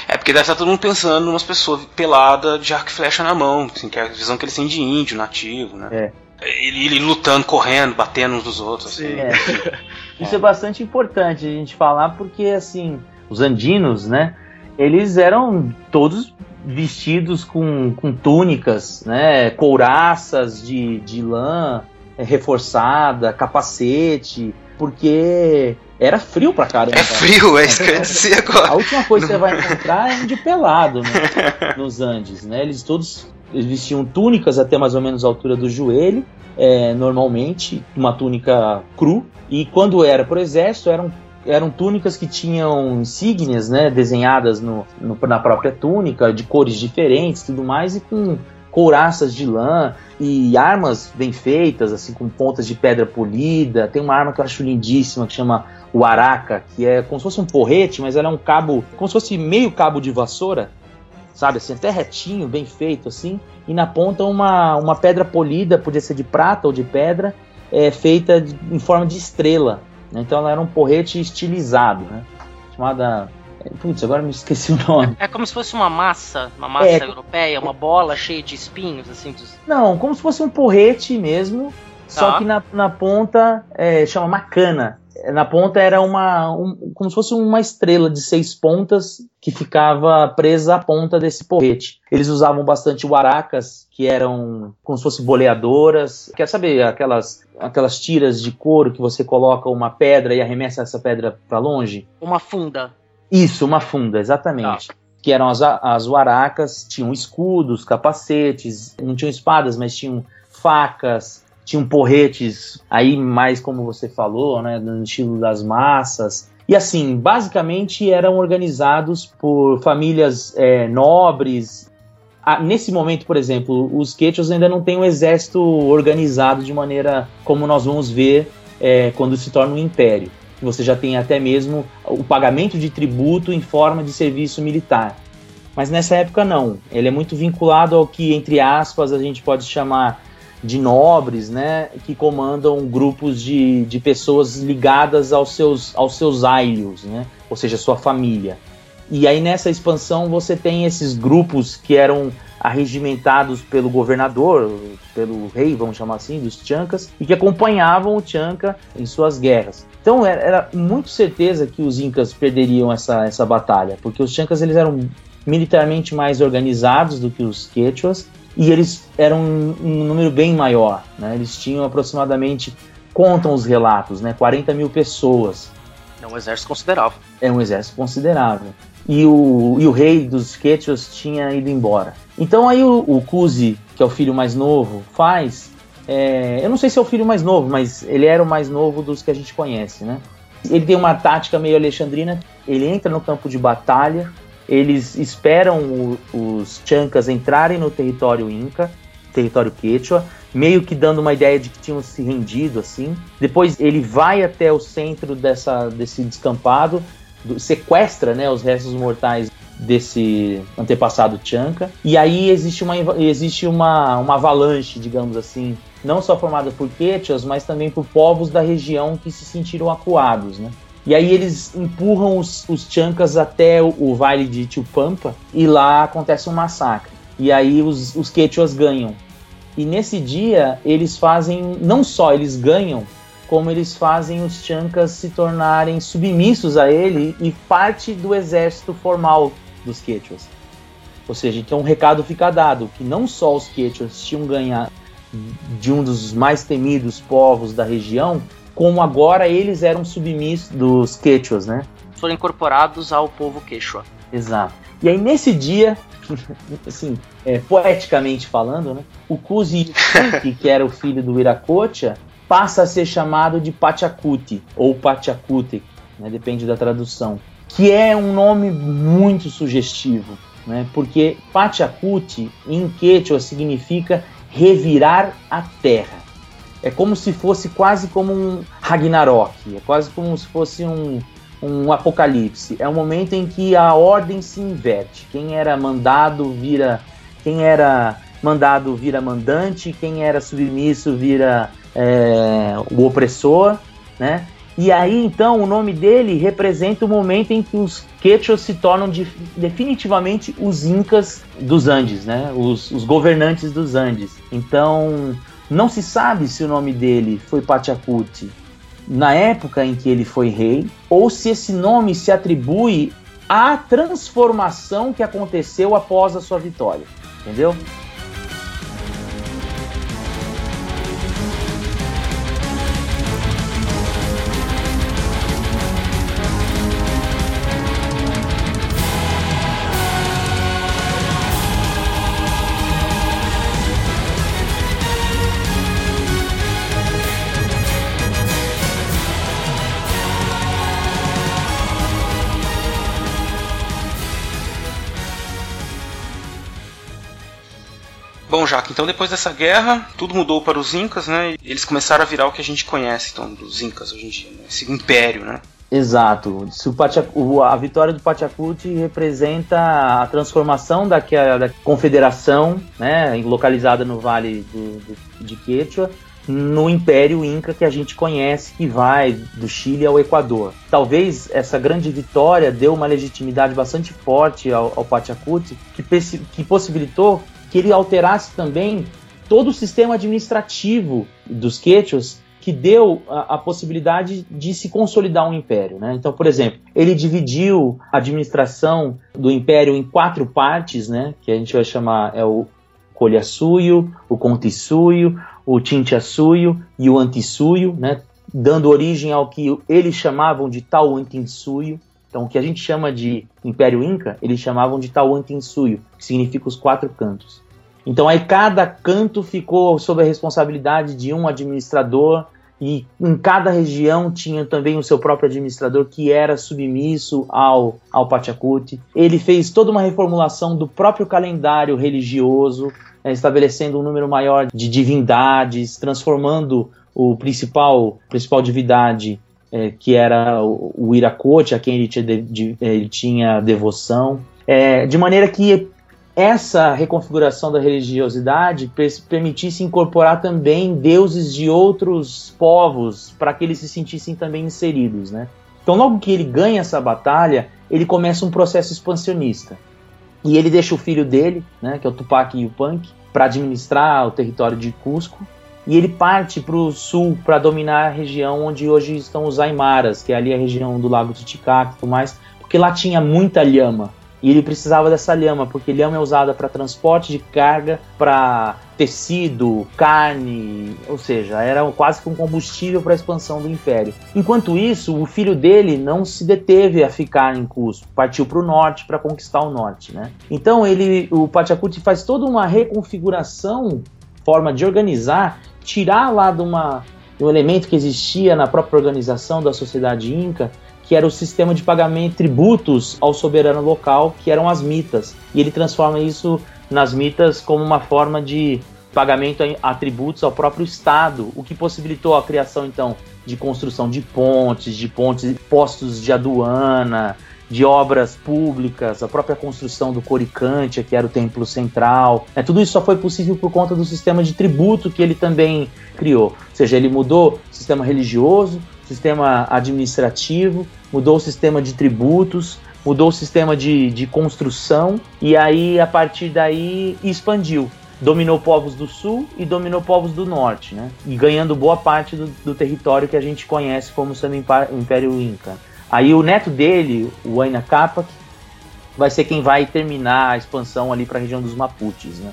É porque deve estar todo mundo pensando em umas pessoas peladas de arco e flecha na mão, assim, que é a visão que eles têm de índio, nativo, né? É. Ele, ele lutando, correndo, batendo uns dos outros. assim. É. Isso é bastante importante a gente falar porque assim, os andinos, né, eles eram todos vestidos com, com túnicas, né, couraças de, de lã é, reforçada, capacete, porque era frio pra caramba. É frio, é isso que eu ia dizer A agora. última coisa que você vai encontrar é um de pelado né, nos Andes, né? Eles todos eles vestiam túnicas até mais ou menos a altura do joelho, é, normalmente uma túnica cru. E quando era pro exército eram eram túnicas que tinham insígnias, né, desenhadas no, no- na própria túnica, de cores diferentes, tudo mais, e com couraças de lã e armas bem feitas, assim, com pontas de pedra polida. Tem uma arma que eu acho lindíssima que chama o araca, que é como se fosse um porrete, mas ela é um cabo, como se fosse meio cabo de vassoura, sabe, assim, até retinho, bem feito, assim, e na ponta uma, uma pedra polida, podia ser de prata ou de pedra, é, feita em forma de estrela. Então ela era um porrete estilizado, né? Chamada. é, Putz, agora me esqueci o nome. É como se fosse uma massa, uma massa É. europeia, uma bola cheia de espinhos, assim, dos... Não, como se fosse um porrete mesmo, só Tá. que na, na ponta é, chama macana. Na ponta era uma um, como se fosse uma estrela de seis pontas que ficava presa à ponta desse porrete. Eles usavam bastante waracas, que eram como se fossem boleadoras. Quer saber aquelas aquelas tiras de couro que você coloca uma pedra e arremessa essa pedra para longe? Uma funda. Isso, uma funda, exatamente. Ah. Que eram as, as waracas, tinham escudos, capacetes, não tinham espadas, mas tinham facas, tinham porretes, aí mais como você falou, né, no estilo das massas. E assim, basicamente eram organizados por famílias é, nobres. Ah, nesse momento, por exemplo, os Quechos ainda não têm um exército organizado de maneira como nós vamos ver é, quando se torna um império. Você já tem até mesmo o pagamento de tributo em forma de serviço militar. Mas nessa época não. Ele é muito vinculado ao que, entre aspas, a gente pode chamar de nobres, né, que comandam grupos de, de pessoas ligadas aos seus, aos seus aios, né, ou seja, sua família. E aí nessa expansão você tem esses grupos que eram arregimentados pelo governador, pelo rei, vamos chamar assim, dos Chancas, e que acompanhavam o Chanca em suas guerras. Então era, era muito certeza que os Incas perderiam essa, essa batalha, porque os Chancas eles eram militarmente mais organizados do que os Quechuas e eles eram um, um número bem maior. Né? Eles tinham aproximadamente, contam os relatos, né? 40 mil pessoas. É um exército considerável. É um exército considerável. E o, e o rei dos Quechos tinha ido embora. Então aí o, o Kuzi, que é o filho mais novo, faz. É, eu não sei se é o filho mais novo, mas ele era o mais novo dos que a gente conhece, né? Ele tem uma tática meio alexandrina. Ele entra no campo de batalha, eles esperam o, os Chancas entrarem no território Inca, território Quechua, meio que dando uma ideia de que tinham se rendido assim. Depois ele vai até o centro dessa, desse descampado, do, sequestra né, os restos mortais desse antepassado Chanca. E aí existe uma, existe uma, uma avalanche, digamos assim, não só formada por Quechuas, mas também por povos da região que se sentiram acuados, né? E aí eles empurram os, os Chancas até o, o, vale de Tupampa e lá acontece um massacre. E aí os, os Quechuas ganham. E nesse dia eles fazem, não só eles ganham, como eles fazem os Chancas se tornarem submissos a ele e parte do exército formal dos Quechuas. Ou seja, então um recado fica dado, que não só os Quechuas tinham ganhado de um dos mais temidos povos da região, como agora eles eram submissos dos quechuas, né? Foram incorporados ao povo quechua. Exato. E aí nesse dia, assim, é, poeticamente falando, né, o Kuzi que era o filho do Iracocha, passa a ser chamado de Pachacuti ou Pachacute, né, depende da tradução, que é um nome muito sugestivo, né, porque Pachacuti em quechua significa revirar a terra é como se fosse quase como um Ragnarok, é quase como se fosse um, um apocalipse. É um momento em que a ordem se inverte. Quem era mandado vira. Quem era mandado vira mandante, quem era submisso vira é, o opressor, né? E aí então o nome dele representa o momento em que os Quechos se tornam de, definitivamente os Incas dos Andes, né? Os, os governantes dos Andes. Então não se sabe se o nome dele foi Pachacuti na época em que ele foi rei, ou se esse nome se atribui à transformação que aconteceu após a sua vitória. Entendeu? Bom, então depois dessa guerra, tudo mudou para os Incas, né? Eles começaram a virar o que a gente conhece, então, dos Incas hoje em dia, né? esse império, né? Exato. a vitória do Pachacuti representa a transformação daquela da confederação, né, localizada no Vale do, do, de Quechua, no Império Inca que a gente conhece, que vai do Chile ao Equador. Talvez essa grande vitória deu uma legitimidade bastante forte ao, ao Pachacuti, que, que possibilitou que ele alterasse também todo o sistema administrativo dos quechos que deu a, a, possibilidade de se consolidar um império. Né? Então, por exemplo, ele dividiu a administração do império em quatro partes, né? que a gente vai chamar é o Colhassuio, o Contissuio, o Tintiassuio e o Antissuio, né? dando origem ao que eles chamavam de Tauantinsuio. Então, o que a gente chama de Império Inca, eles chamavam de Tauantinsuyo, que significa os quatro cantos. Então, aí cada canto ficou sob a responsabilidade de um administrador e em cada região tinha também o seu próprio administrador que era submisso ao, ao Pachacuti. Ele fez toda uma reformulação do próprio calendário religioso, né, estabelecendo um número maior de divindades, transformando o principal, principal divindade é, que era o, o Iracote, a quem ele tinha, de, de, ele tinha devoção, é, de maneira que essa reconfiguração da religiosidade permitisse incorporar também deuses de outros povos para que eles se sentissem também inseridos, né? Então, logo que ele ganha essa batalha, ele começa um processo expansionista. E ele deixa o filho dele, né, que é o Tupac Yupanqui, para administrar o território de Cusco. E ele parte para o sul para dominar a região onde hoje estão os Aimaras, que é ali a região do Lago Titicaca e tudo mais, porque lá tinha muita lhama. E ele precisava dessa lhama, porque lhama é usada para transporte de carga, para tecido, carne, ou seja, era quase que um combustível para a expansão do império. Enquanto isso, o filho dele não se deteve a ficar em Cusco, partiu para o norte para conquistar o norte, né? Então ele, o Pachacuti faz toda uma reconfiguração, forma de organizar, tirar lá de uma um elemento que existia na própria organização da sociedade inca que era o sistema de pagamento tributos ao soberano local, que eram as mitas. E ele transforma isso nas mitas como uma forma de pagamento a tributos ao próprio Estado, o que possibilitou a criação então de construção de pontes, de pontes, postos de aduana, de obras públicas, a própria construção do Coricante, que era o templo central. É, tudo isso só foi possível por conta do sistema de tributo que ele também criou. Ou seja, ele mudou o sistema religioso, sistema administrativo, mudou o sistema de tributos, mudou o sistema de, de construção e aí a partir daí expandiu. Dominou povos do sul e dominou povos do norte, né? E ganhando boa parte do, do território que a gente conhece como sendo o Império Inca. Aí o neto dele, o Aina Capac, vai ser quem vai terminar a expansão ali para a região dos Mapuches, né?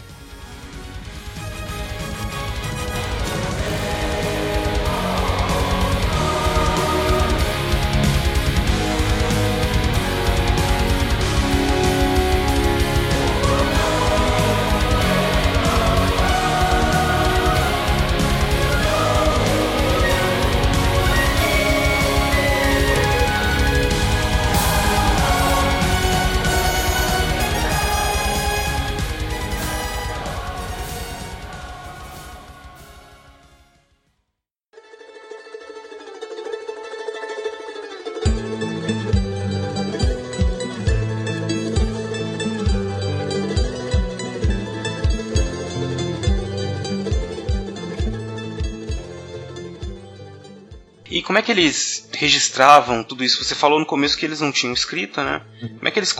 Que eles registravam tudo isso? Você falou no começo que eles não tinham escrita, né? Uhum. Como é que eles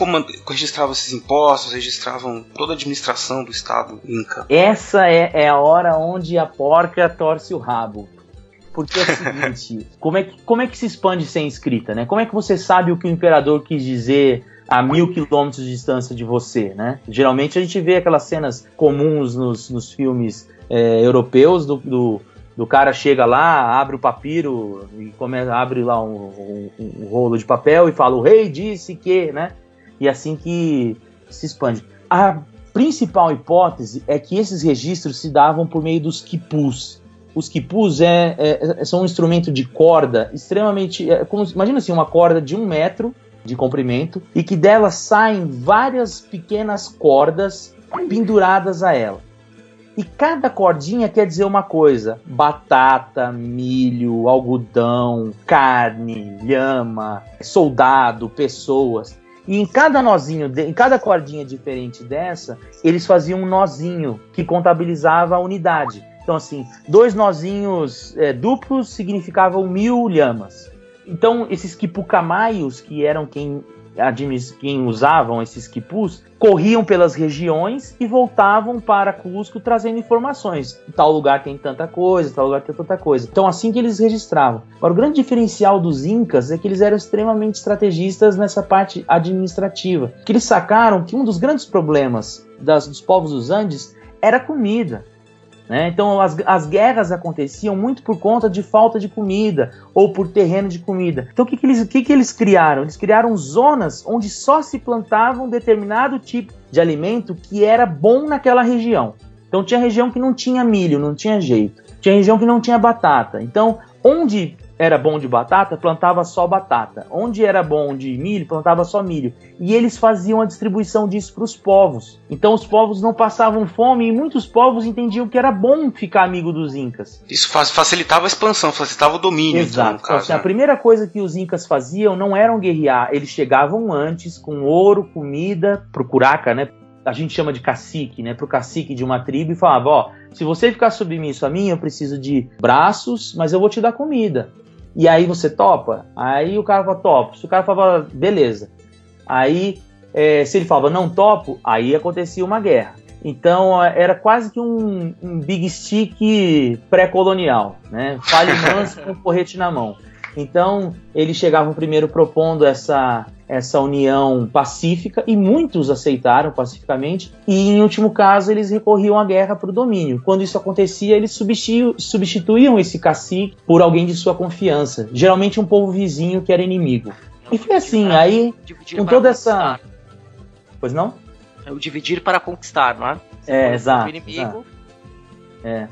registravam esses impostos, registravam toda a administração do Estado Inca? Essa é, é a hora onde a porca torce o rabo. Porque é o seguinte, como, é que, como é que se expande sem escrita, né? Como é que você sabe o que o imperador quis dizer a mil quilômetros de distância de você, né? Geralmente a gente vê aquelas cenas comuns nos, nos filmes é, europeus do, do do cara chega lá, abre o papiro e começa, abre lá um, um, um, rolo de papel e fala: o rei disse que, né? E assim que se expande. A principal hipótese é que esses registros se davam por meio dos quipus. Os quipus é, é, são um instrumento de corda extremamente. É, como, imagina assim, uma corda de um metro de comprimento e que dela saem várias pequenas cordas penduradas a ela. E cada cordinha quer dizer uma coisa: batata, milho, algodão, carne, lhama, soldado, pessoas. E em cada nozinho, em cada cordinha diferente dessa, eles faziam um nozinho que contabilizava a unidade. Então, assim, dois nozinhos é, duplos significavam mil lhamas. Então, esses quipucamaios, que eram quem quem usavam esses quipus corriam pelas regiões e voltavam para Cusco trazendo informações. Tal lugar tem tanta coisa, tal lugar tem tanta coisa. Então, assim que eles registravam. Agora, o grande diferencial dos Incas é que eles eram extremamente estrategistas nessa parte administrativa. Que eles sacaram que um dos grandes problemas das, dos povos dos Andes era comida. Né? Então as, as guerras aconteciam muito por conta de falta de comida ou por terreno de comida. Então o que, que, eles, que, que eles criaram? Eles criaram zonas onde só se plantava um determinado tipo de alimento que era bom naquela região. Então tinha região que não tinha milho, não tinha jeito. Tinha região que não tinha batata. Então, onde era bom de batata, plantava só batata. Onde era bom de milho, plantava só milho. E eles faziam a distribuição disso para os povos. Então os povos não passavam fome e muitos povos entendiam que era bom ficar amigo dos incas. Isso facilitava a expansão, facilitava o domínio. Exato. Então, caso, assim, né? A primeira coisa que os incas faziam não eram guerrear, eles chegavam antes com ouro, comida, pro curaca, né? A gente chama de cacique, né? Pro cacique de uma tribo e falava, ó, se você ficar submisso a mim, eu preciso de braços, mas eu vou te dar comida. E aí você topa? Aí o cara fala, topo. Se o cara falava, beleza. Aí, é, se ele falava, não topo, aí acontecia uma guerra. Então era quase que um, um big stick pré-colonial, né? Fale manso com o porrete na mão. Então eles chegavam primeiro propondo essa essa união pacífica e muitos aceitaram pacificamente e em último caso eles recorriam à guerra para o domínio. Quando isso acontecia, eles substituíam, esse cacique por alguém de sua confiança, geralmente um povo vizinho que era inimigo. E foi assim, aí com toda essa Pois não? É o dividir para conquistar, não é? Você é, exato. Inimigo. Exato. É.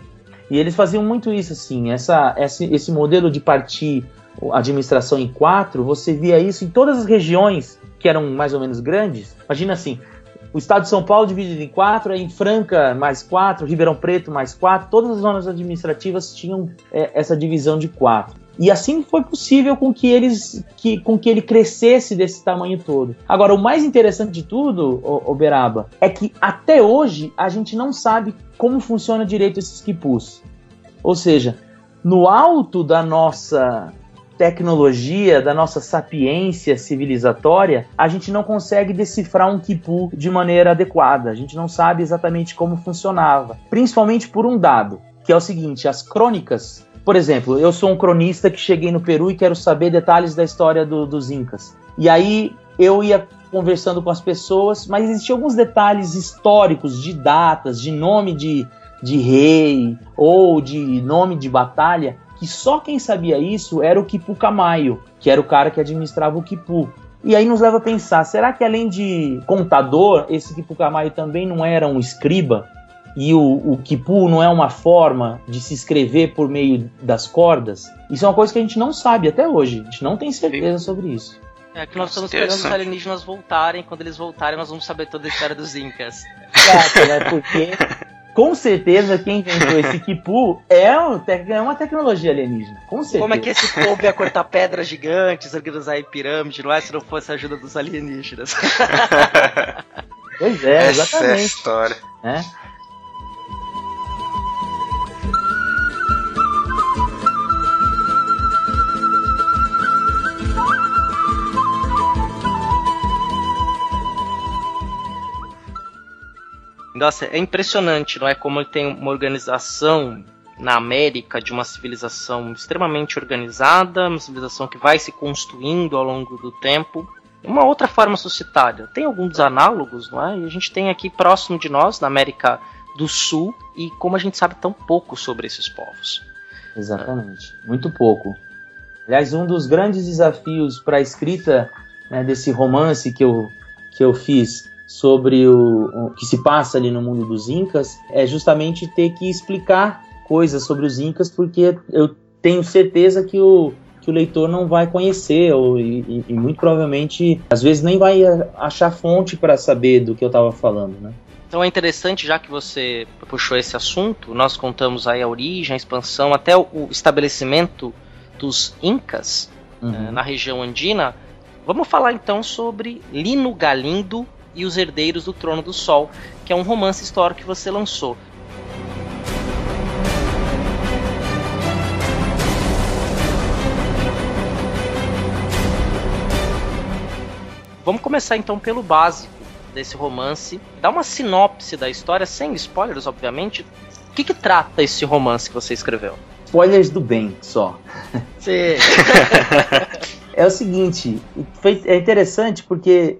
E eles faziam muito isso, assim, essa, esse, esse modelo de partir administração em quatro, você via isso em todas as regiões que eram mais ou menos grandes. Imagina assim, o estado de São Paulo dividido em quatro, em Franca mais quatro, Ribeirão Preto mais quatro, todas as zonas administrativas tinham é, essa divisão de quatro. E assim foi possível com que eles que, com que ele crescesse desse tamanho todo. Agora, o mais interessante de tudo, Oberaba, é que até hoje a gente não sabe como funciona direito esses quipus. Ou seja, no alto da nossa tecnologia, da nossa sapiência civilizatória, a gente não consegue decifrar um quipu de maneira adequada. A gente não sabe exatamente como funcionava. Principalmente por um dado, que é o seguinte: as crônicas. Por exemplo, eu sou um cronista que cheguei no Peru e quero saber detalhes da história do, dos Incas. E aí eu ia conversando com as pessoas, mas existiam alguns detalhes históricos de datas, de nome de, de rei ou de nome de batalha que só quem sabia isso era o Kipu Kamayo, que era o cara que administrava o Kipu. E aí nos leva a pensar, será que além de contador, esse Kipu Kamayo também não era um escriba? E o, o Kipu não é uma forma de se escrever por meio das cordas? Isso é uma coisa que a gente não sabe até hoje. A gente não tem certeza sobre isso. É que nós estamos esperando os alienígenas voltarem. Quando eles voltarem, nós vamos saber toda a história dos Incas. Exato, né? Porque com certeza quem inventou esse Kipu é, um, é uma tecnologia alienígena. Com certeza. Como é que esse povo ia cortar pedras gigantes, organizar em pirâmide, não é se não fosse a ajuda dos alienígenas? pois é, exatamente. Essa é a história. É. Nossa, é impressionante, não é? Como ele tem uma organização na América de uma civilização extremamente organizada, uma civilização que vai se construindo ao longo do tempo. Uma outra forma societária. Tem alguns análogos, não é? E a gente tem aqui próximo de nós, na América do Sul, e como a gente sabe tão pouco sobre esses povos. Exatamente, é. muito pouco. Aliás, um dos grandes desafios para a escrita né, desse romance que eu, que eu fiz sobre o, o, que se passa ali no mundo dos Incas é justamente ter que explicar coisas sobre os Incas, porque eu tenho certeza que o, que o leitor não vai conhecer, ou, e, e muito provavelmente, às vezes, nem vai achar fonte para saber do que eu estava falando, né? Então é interessante, já que você puxou esse assunto, nós contamos aí a origem, a expansão, até o estabelecimento dos Incas uhum. Eh, na região andina. Vamos falar então sobre Lino Galindo e Os Herdeiros do Trono do Sol, que é um romance histórico que você lançou. Vamos começar então pelo básico desse romance. Dá uma sinopse da história, sem spoilers, obviamente. O que, que trata esse romance que você escreveu? Spoilers do bem, só. Sim. é o seguinte, é interessante porque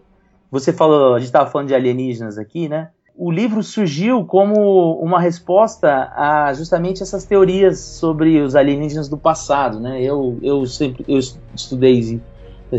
você falou, a gente estava falando de alienígenas aqui, né? O livro surgiu como uma resposta a justamente essas teorias sobre os alienígenas do passado, né? Eu, eu sempre eu estudei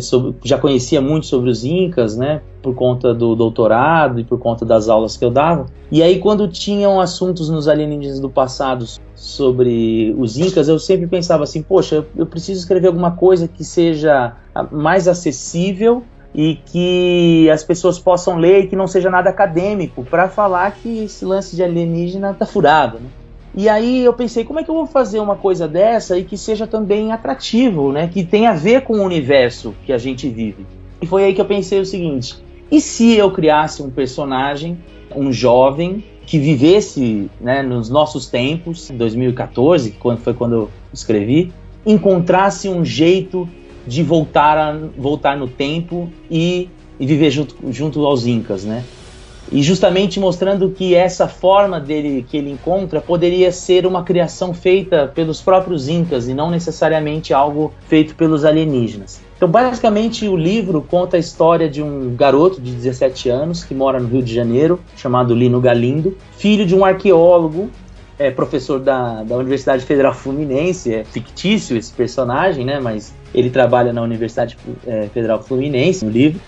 sobre, já conhecia muito sobre os incas, né? Por conta do doutorado e por conta das aulas que eu dava. E aí quando tinham assuntos nos alienígenas do passado sobre os incas, eu sempre pensava assim, poxa, eu, eu preciso escrever alguma coisa que seja mais acessível e que as pessoas possam ler e que não seja nada acadêmico para falar que esse lance de alienígena tá furado, né? E aí eu pensei, como é que eu vou fazer uma coisa dessa e que seja também atrativo, né? Que tenha a ver com o universo que a gente vive. E foi aí que eu pensei o seguinte: e se eu criasse um personagem, um jovem que vivesse, né, nos nossos tempos, em 2014, quando foi quando eu escrevi, encontrasse um jeito de voltar, a, voltar no tempo e, e viver junto, junto aos Incas, né? E justamente mostrando que essa forma dele que ele encontra poderia ser uma criação feita pelos próprios Incas e não necessariamente algo feito pelos alienígenas. Então, basicamente, o livro conta a história de um garoto de 17 anos que mora no Rio de Janeiro, chamado Lino Galindo, filho de um arqueólogo é professor da, da Universidade Federal Fluminense, é fictício esse personagem, né? Mas ele trabalha na Universidade é, Federal Fluminense, no livro.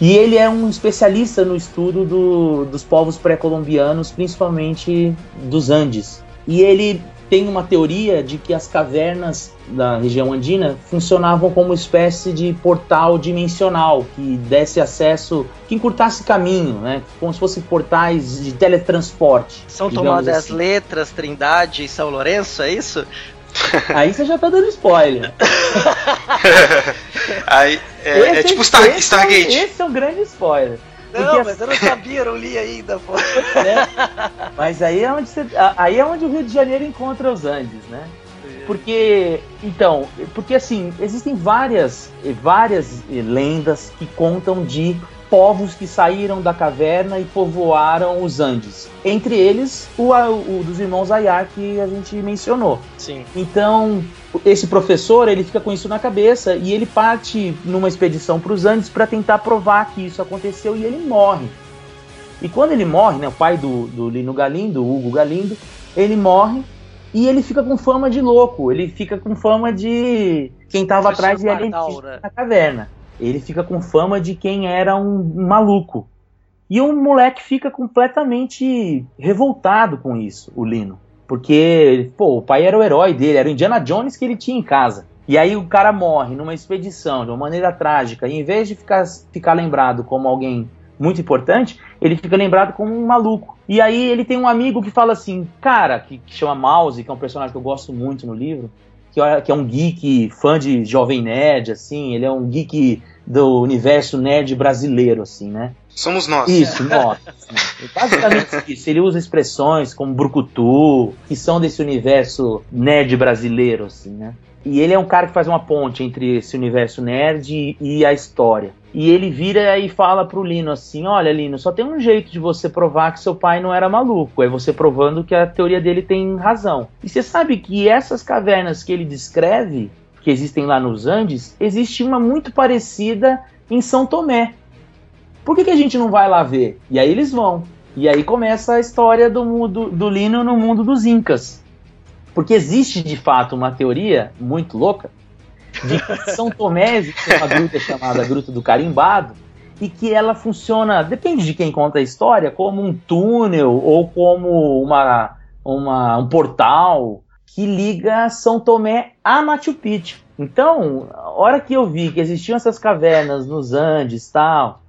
E ele é um especialista no estudo do, dos povos pré-colombianos, principalmente dos Andes. E ele tem uma teoria de que as cavernas da região andina funcionavam como uma espécie de portal dimensional que desse acesso, que encurtasse caminho, né? Como se fossem portais de teletransporte. São tomadas assim. as letras Trindade e São Lourenço, é isso? Aí você já tá dando spoiler. Aí, é, é tipo Star, esse Stargate. É, esse é um grande spoiler. Não, Porque, mas eu não sabia, eu não li ainda, pô. É, mas aí é, onde você, aí é onde o Rio de Janeiro encontra os Andes, né? Porque, então, porque assim, existem várias, várias lendas que contam de povos que saíram da caverna e povoaram os Andes. Entre eles, o, o dos irmãos Ayar que a gente mencionou. Sim. Então, esse professor, ele fica com isso na cabeça e ele parte numa expedição para os Andes para tentar provar que isso aconteceu e ele morre. E quando ele morre, né, o pai do, do Lino Galindo, Hugo Galindo, ele morre e ele fica com fama de louco, ele fica com fama de quem estava atrás de alienígena na caverna. Ele fica com fama de quem era um, maluco. E o moleque fica completamente revoltado com isso, o Lino. Porque, pô, o pai era o herói dele, era o Indiana Jones que ele tinha em casa. E aí o cara morre numa expedição de uma maneira trágica, e em vez de ficar, ficar lembrado como alguém muito importante, ele fica lembrado como um maluco. E aí ele tem um amigo que fala assim, cara, que, que chama Mouse, que é um personagem que eu gosto muito no livro, que é, é um geek fã de Jovem Nerd, assim, ele é um geek do universo nerd brasileiro, assim, né? Somos nós. Isso, nós. Assim. Basicamente isso. Ele usa expressões como brucutu, que são desse universo nerd brasileiro, assim, né? E ele é um cara que faz uma ponte entre esse universo nerd e a história. E ele vira e fala pro Lino assim: Olha, Lino, só tem um jeito de você provar que seu pai não era maluco. É você provando que a teoria dele tem razão. E você sabe que essas cavernas que ele descreve, que existem lá nos Andes, existe uma muito parecida em São Tomé. Por que, que a gente não vai lá ver? E aí eles vão. E aí começa a história do, do, do Lino no mundo dos Incas. Porque existe de fato uma teoria muito louca de que São Tomé existe uma gruta chamada Gruta do Carimbado e que ela funciona, depende de quem conta a história, como um túnel ou como uma, uma, um portal que liga São Tomé a Machu Picchu. Então, a hora que eu vi que existiam essas cavernas nos Andes tal,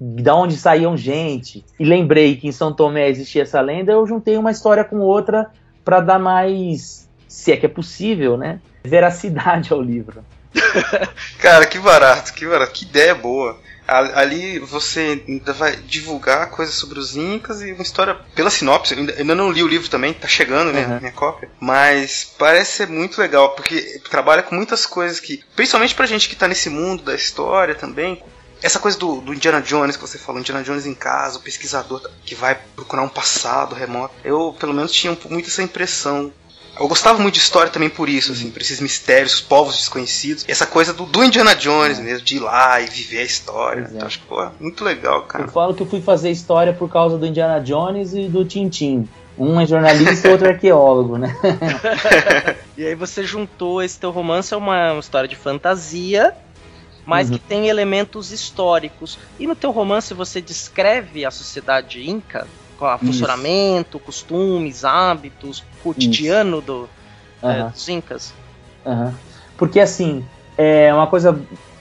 da onde saíam gente, e lembrei que em São Tomé existia essa lenda, eu juntei uma história com outra para dar mais, se é que é possível, né, veracidade ao livro. Cara, que barato, que barato, que ideia boa. Ali você ainda vai divulgar coisas sobre os Incas e uma história pela sinopse. Ainda, não li o livro também, tá chegando, né? Uhum. Minha cópia. Mas parece ser muito legal, porque trabalha com muitas coisas que, principalmente pra gente que tá nesse mundo da história também, essa coisa do, do, Indiana Jones que você falou, Indiana Jones em casa, o pesquisador que vai procurar um passado remoto. Eu, pelo menos, tinha muito essa impressão. Eu gostava muito de história também por isso, assim, por esses mistérios, os povos desconhecidos. E essa coisa do, do Indiana Jones é. mesmo, de ir lá e viver a história. Então, acho que, pô, muito legal, cara. Eu falo que eu fui fazer história por causa do Indiana Jones e do Tintin. Um é jornalista e outro é arqueólogo, né? e aí você juntou esse teu romance a uma, uma história de fantasia, mas uhum. que tem elementos históricos. E no teu romance você descreve a sociedade inca? Com funcionamento, costumes, hábitos, cotidiano do, uhum. é, dos incas? Uhum. Porque assim, é uma coisa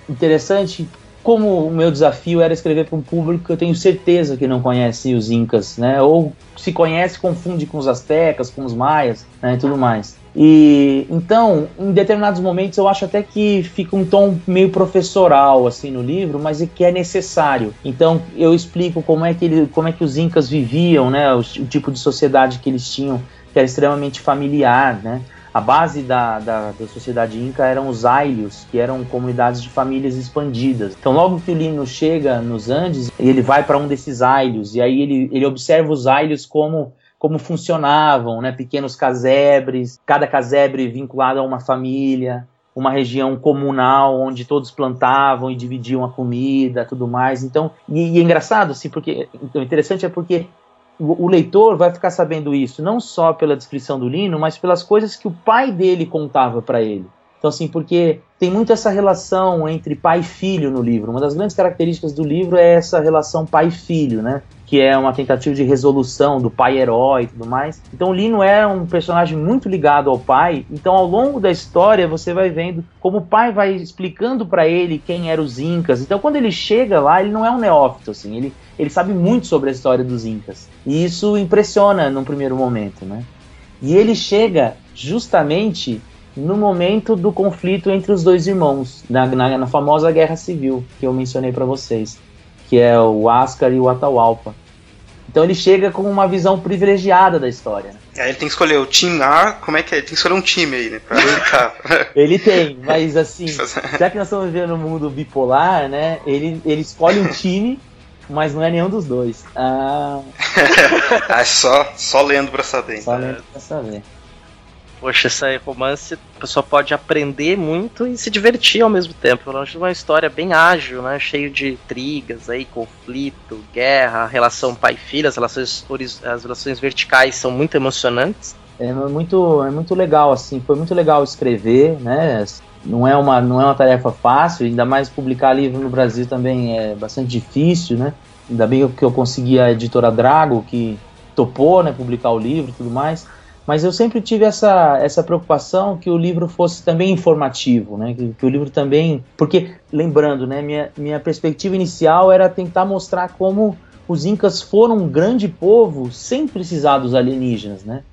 interessante como o meu desafio era escrever para um público que eu tenho certeza que não conhece os incas, né? Ou se conhece, confunde com os astecas, com os maias, né? E tudo mais. E então, em determinados momentos, eu acho até que fica um tom meio professoral assim no livro, mas é que é necessário. Então, eu explico como é que ele, como é que os incas viviam, né? O, o tipo de sociedade que eles tinham, que era extremamente familiar, né? A base da, da, da, sociedade inca eram os ailos, que eram comunidades de famílias expandidas. Então, logo que o Lino chega nos Andes, ele vai para um desses ailos, e aí ele, ele observa os ailos como como funcionavam, né? Pequenos casebres, cada casebre vinculado a uma família, uma região comunal onde todos plantavam e dividiam a comida, tudo mais. Então, e, e é engraçado, assim, porque então, interessante é porque o, leitor vai ficar sabendo isso não só pela descrição do Lino, mas pelas coisas que o pai dele contava para ele. Então, assim, porque tem muito essa relação entre pai e filho no livro. Uma das grandes características do livro é essa relação pai e filho, né? Que é uma tentativa de resolução do pai herói e tudo mais. Então, o Lino é um personagem muito ligado ao pai. Então, ao longo da história, você vai vendo como o pai vai explicando para ele quem eram os Incas. Então, quando ele chega lá, ele não é um neófito, assim. Ele, ele sabe muito sobre a história dos Incas. E isso impressiona num primeiro momento, né? E ele chega justamente no momento do conflito entre os dois irmãos, na, na, na famosa Guerra Civil que eu mencionei para vocês, que é o Ascar e o Atahualpa. Então ele chega com uma visão privilegiada da história. Né? Aí ele tem que escolher o time A, como é que é? Ele tem que escolher um time aí, né? Pra ele tem, mas assim, já que nós estamos vivendo um mundo bipolar, né? Ele, ele escolhe um time mas não é nenhum dos dois. Ah, ah só, só lendo pra saber. Só então. lendo pra saber. Poxa, esse romance a pessoa pode aprender muito e se divertir ao mesmo tempo. Eu acho uma história bem ágil, né? Cheio de intrigas aí, conflito, guerra, relação pai-filha, as relações, as relações verticais são muito emocionantes. É muito, é muito legal, assim, foi muito legal escrever, né? Não é, uma, não é uma tarefa fácil, ainda mais publicar livro no Brasil também é bastante difícil, né? Ainda bem que eu consegui a editora Drago, que topou né, publicar o livro e tudo mais mas eu sempre tive essa, essa preocupação que o livro fosse também informativo, né? Que, que, o livro também, porque lembrando, né? Minha, minha perspectiva inicial era tentar mostrar como os incas foram um grande povo sem precisar dos alienígenas, né?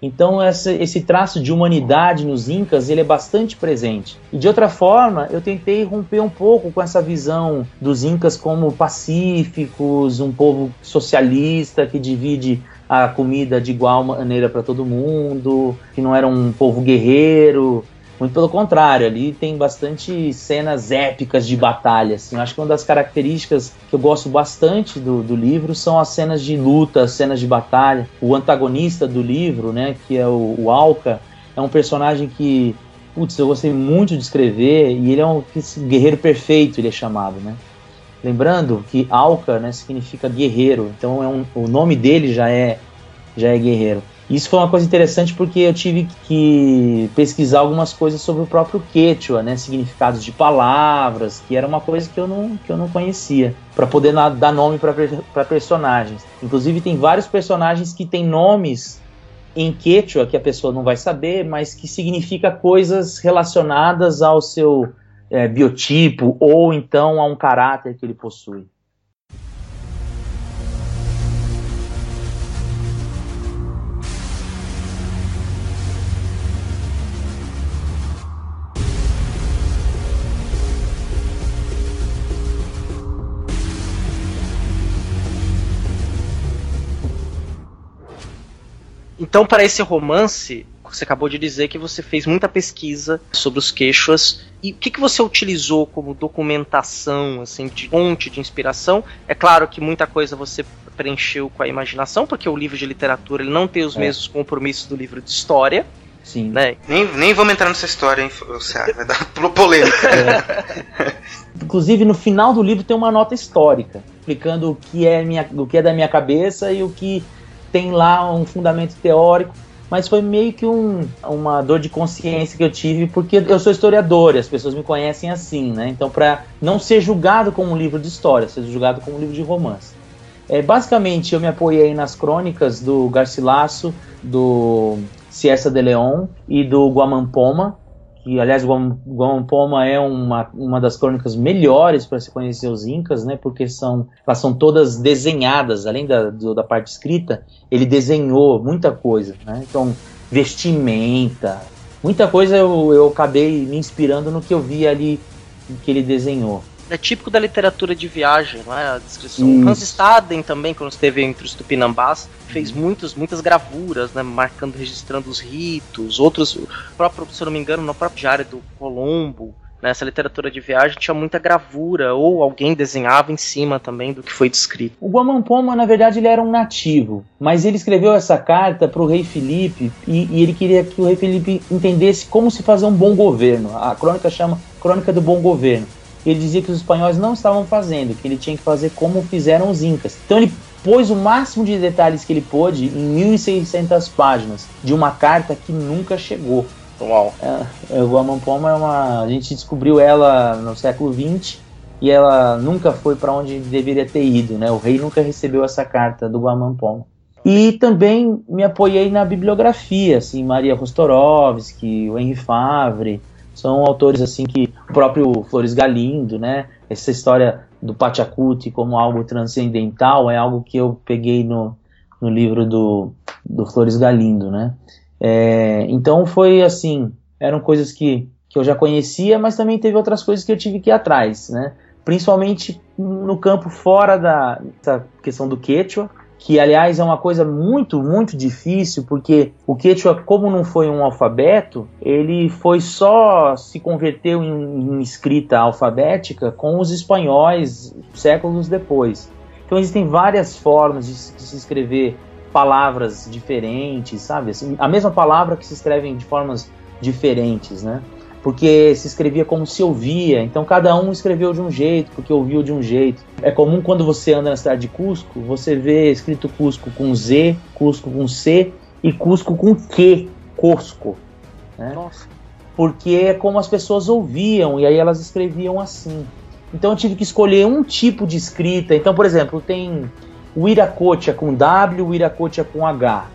Então essa, esse traço de humanidade nos incas ele é bastante presente. E de outra forma, eu tentei romper um pouco com essa visão dos incas como pacíficos, um povo socialista que divide a comida de igual maneira para todo mundo, que não era um povo guerreiro. Muito pelo contrário, ali tem bastante cenas épicas de batalha. Assim. Eu acho que uma das características que eu gosto bastante do, do livro são as cenas de luta, as cenas de batalha. O antagonista do livro, né, que é o, o Alka, é um personagem que, putz, eu gostei muito de escrever e ele é um guerreiro perfeito, ele é chamado, né? Lembrando que Alka né, significa guerreiro, então é um, o nome dele já é, já é guerreiro. Isso foi uma coisa interessante porque eu tive que pesquisar algumas coisas sobre o próprio Quechua, né, significados de palavras, que era uma coisa que eu não, que eu não conhecia, para poder dar nome para personagens. Inclusive, tem vários personagens que têm nomes em Quechua que a pessoa não vai saber, mas que significa coisas relacionadas ao seu é, biotipo ou então a um caráter que ele possui. Então, para esse romance, você acabou de dizer que você fez muita pesquisa sobre os queixos e o que, que você utilizou como documentação, assim, de fonte de inspiração? É claro que muita coisa você preencheu com a imaginação, porque o livro de literatura ele não tem os é. mesmos compromissos do livro de história. Sim. Né? Nem, nem vamos entrar nessa história, hein, vai dar polêmica. É. Inclusive, no final do livro tem uma nota histórica, explicando o que é, minha, o que é da minha cabeça e o que tem lá um fundamento teórico mas foi meio que um, uma dor de consciência que eu tive, porque eu sou historiador e as pessoas me conhecem assim, né? Então, para não ser julgado como um livro de história, ser julgado como um livro de romance. É, basicamente, eu me apoiei nas crônicas do Garcilaso, do Ciesa de León e do Guamampoma, que aliás Guamampoma é uma, uma das crônicas melhores para se conhecer os incas, né? Porque são elas são todas desenhadas, além da, da parte escrita, ele desenhou muita coisa, né? Então vestimenta, muita coisa eu, eu acabei me inspirando no que eu vi ali que ele desenhou é típico da literatura de viagem, não é? A descrição. Isso. Hans Staden também, quando esteve entre os Tupinambás, fez uhum. muitos, muitas gravuras, né? Marcando, registrando os ritos. Outros, próprio, se eu não me engano, no próprio diário do Colombo, nessa né? literatura de viagem tinha muita gravura, ou alguém desenhava em cima também do que foi descrito. O Guamampoma, na verdade, ele era um nativo, mas ele escreveu essa carta para o rei Felipe e, e, ele queria que o rei Felipe entendesse como se fazer um bom governo. A crônica chama Crônica do Bom Governo ele dizia que os espanhóis não estavam fazendo, que ele tinha que fazer como fizeram os incas. Então ele pôs o máximo de detalhes que ele pôde em 1.600 páginas de uma carta que nunca chegou. Uau. É, o Guamampoma é uma. A gente descobriu ela no século XX e ela nunca foi para onde deveria ter ido, né? O rei nunca recebeu essa carta do Guamampoma. E também me apoiei na bibliografia, assim, Maria Rostorovsky, o Henri Favre, são autores assim que o próprio Flores Galindo, né? Essa história do Pachacuti como algo transcendental é algo que eu peguei no, no livro do, do Flores Galindo, né? É, então foi assim, eram coisas que, que eu já conhecia, mas também teve outras coisas que eu tive que ir atrás, né? Principalmente no campo fora da questão do Quechua, que aliás é uma coisa muito, muito difícil, porque o Quechua, como não foi um alfabeto, ele foi só se converteu em, em escrita alfabética com os espanhóis séculos depois. Então existem várias formas de, de se escrever palavras diferentes, sabe? Assim, a mesma palavra que se escrevem de formas diferentes, né? Porque se escrevia como se ouvia, então cada um escreveu de um jeito, porque ouviu de um jeito. É comum quando você anda na cidade de Cusco, você vê escrito Cusco com Z, Cusco com C e Cusco com Q, Cusco. Né? Nossa. Porque é como as pessoas ouviam e aí elas escreviam assim. Então eu tive que escolher um tipo de escrita. Então, por exemplo, tem o Iracocha com W, o Iracocha com H.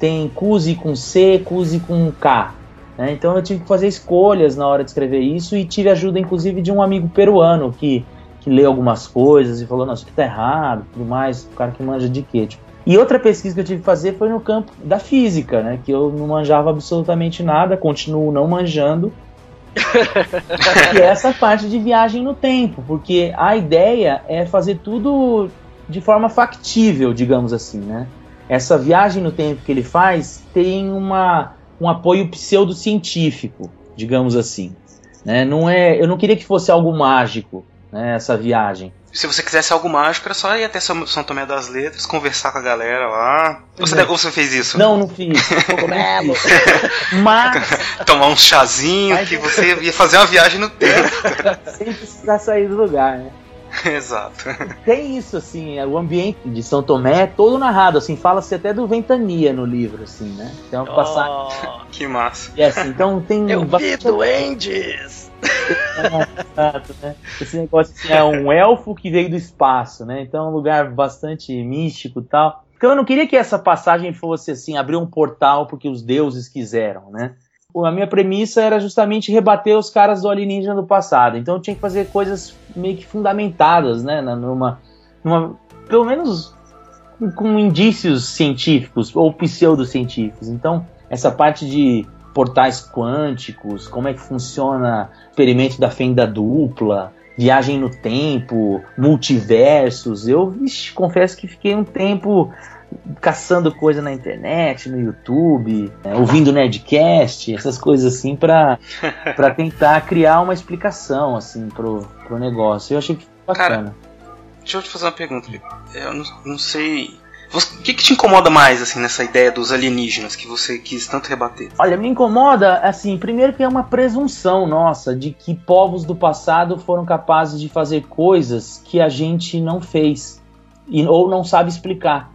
Tem Cusi com C, Cusi com K. Né? Então eu tive que fazer escolhas na hora de escrever isso e tive ajuda, inclusive, de um amigo peruano que, que leu algumas coisas e falou: não, isso aqui tá errado, tudo mais, o cara que manja de quê? Tipo. E outra pesquisa que eu tive que fazer foi no campo da física, né? Que eu não manjava absolutamente nada, continuo não manjando. e é essa parte de viagem no tempo, porque a ideia é fazer tudo de forma factível, digamos assim, né? Essa viagem no tempo que ele faz tem uma um apoio pseudocientífico, digamos assim. Né? Não é, eu não queria que fosse algo mágico, né, essa viagem. Se você quisesse algo mágico, era só ir até São, Tomé das Letras, conversar com a galera lá. Você, deve, você fez isso? Não, não fiz. Mas. Tomar um chazinho, Mas... que você ia fazer uma viagem no tempo. Sem precisar sair do lugar, né? Exato. Tem isso, assim, é, o ambiente de São Tomé é todo narrado, assim, fala-se até do Ventania no livro, assim, né? Então, oh, passar... Que massa. E assim, então tem... Eu vi duendes! Exato, né? Esse negócio assim, é um elfo que veio do espaço, né? Então é um lugar bastante místico e tal. Então eu não queria que essa passagem fosse assim, abrir um portal porque os deuses quiseram, né? A minha premissa era justamente rebater os caras do alienígena do passado. Então eu tinha que fazer coisas meio que fundamentadas, né? Numa, numa pelo menos com indícios científicos ou pseudocientíficos. Então, essa parte de portais quânticos, como é que funciona o experimento da fenda dupla, viagem no tempo, multiversos. Eu vixe, confesso que fiquei um tempo caçando coisa na internet, no YouTube, é, ouvindo Nerdcast, essas coisas assim, para tentar criar uma explicação assim pro, pro negócio. Eu achei que bacana. Cara, deixa eu te fazer uma pergunta. Eu não, não sei o que, que, te incomoda mais, assim, nessa ideia dos alienígenas que você quis tanto rebater? Olha, me incomoda, assim, primeiro que é uma presunção nossa de que povos do passado foram capazes de fazer coisas que a gente não fez e, ou não sabe explicar.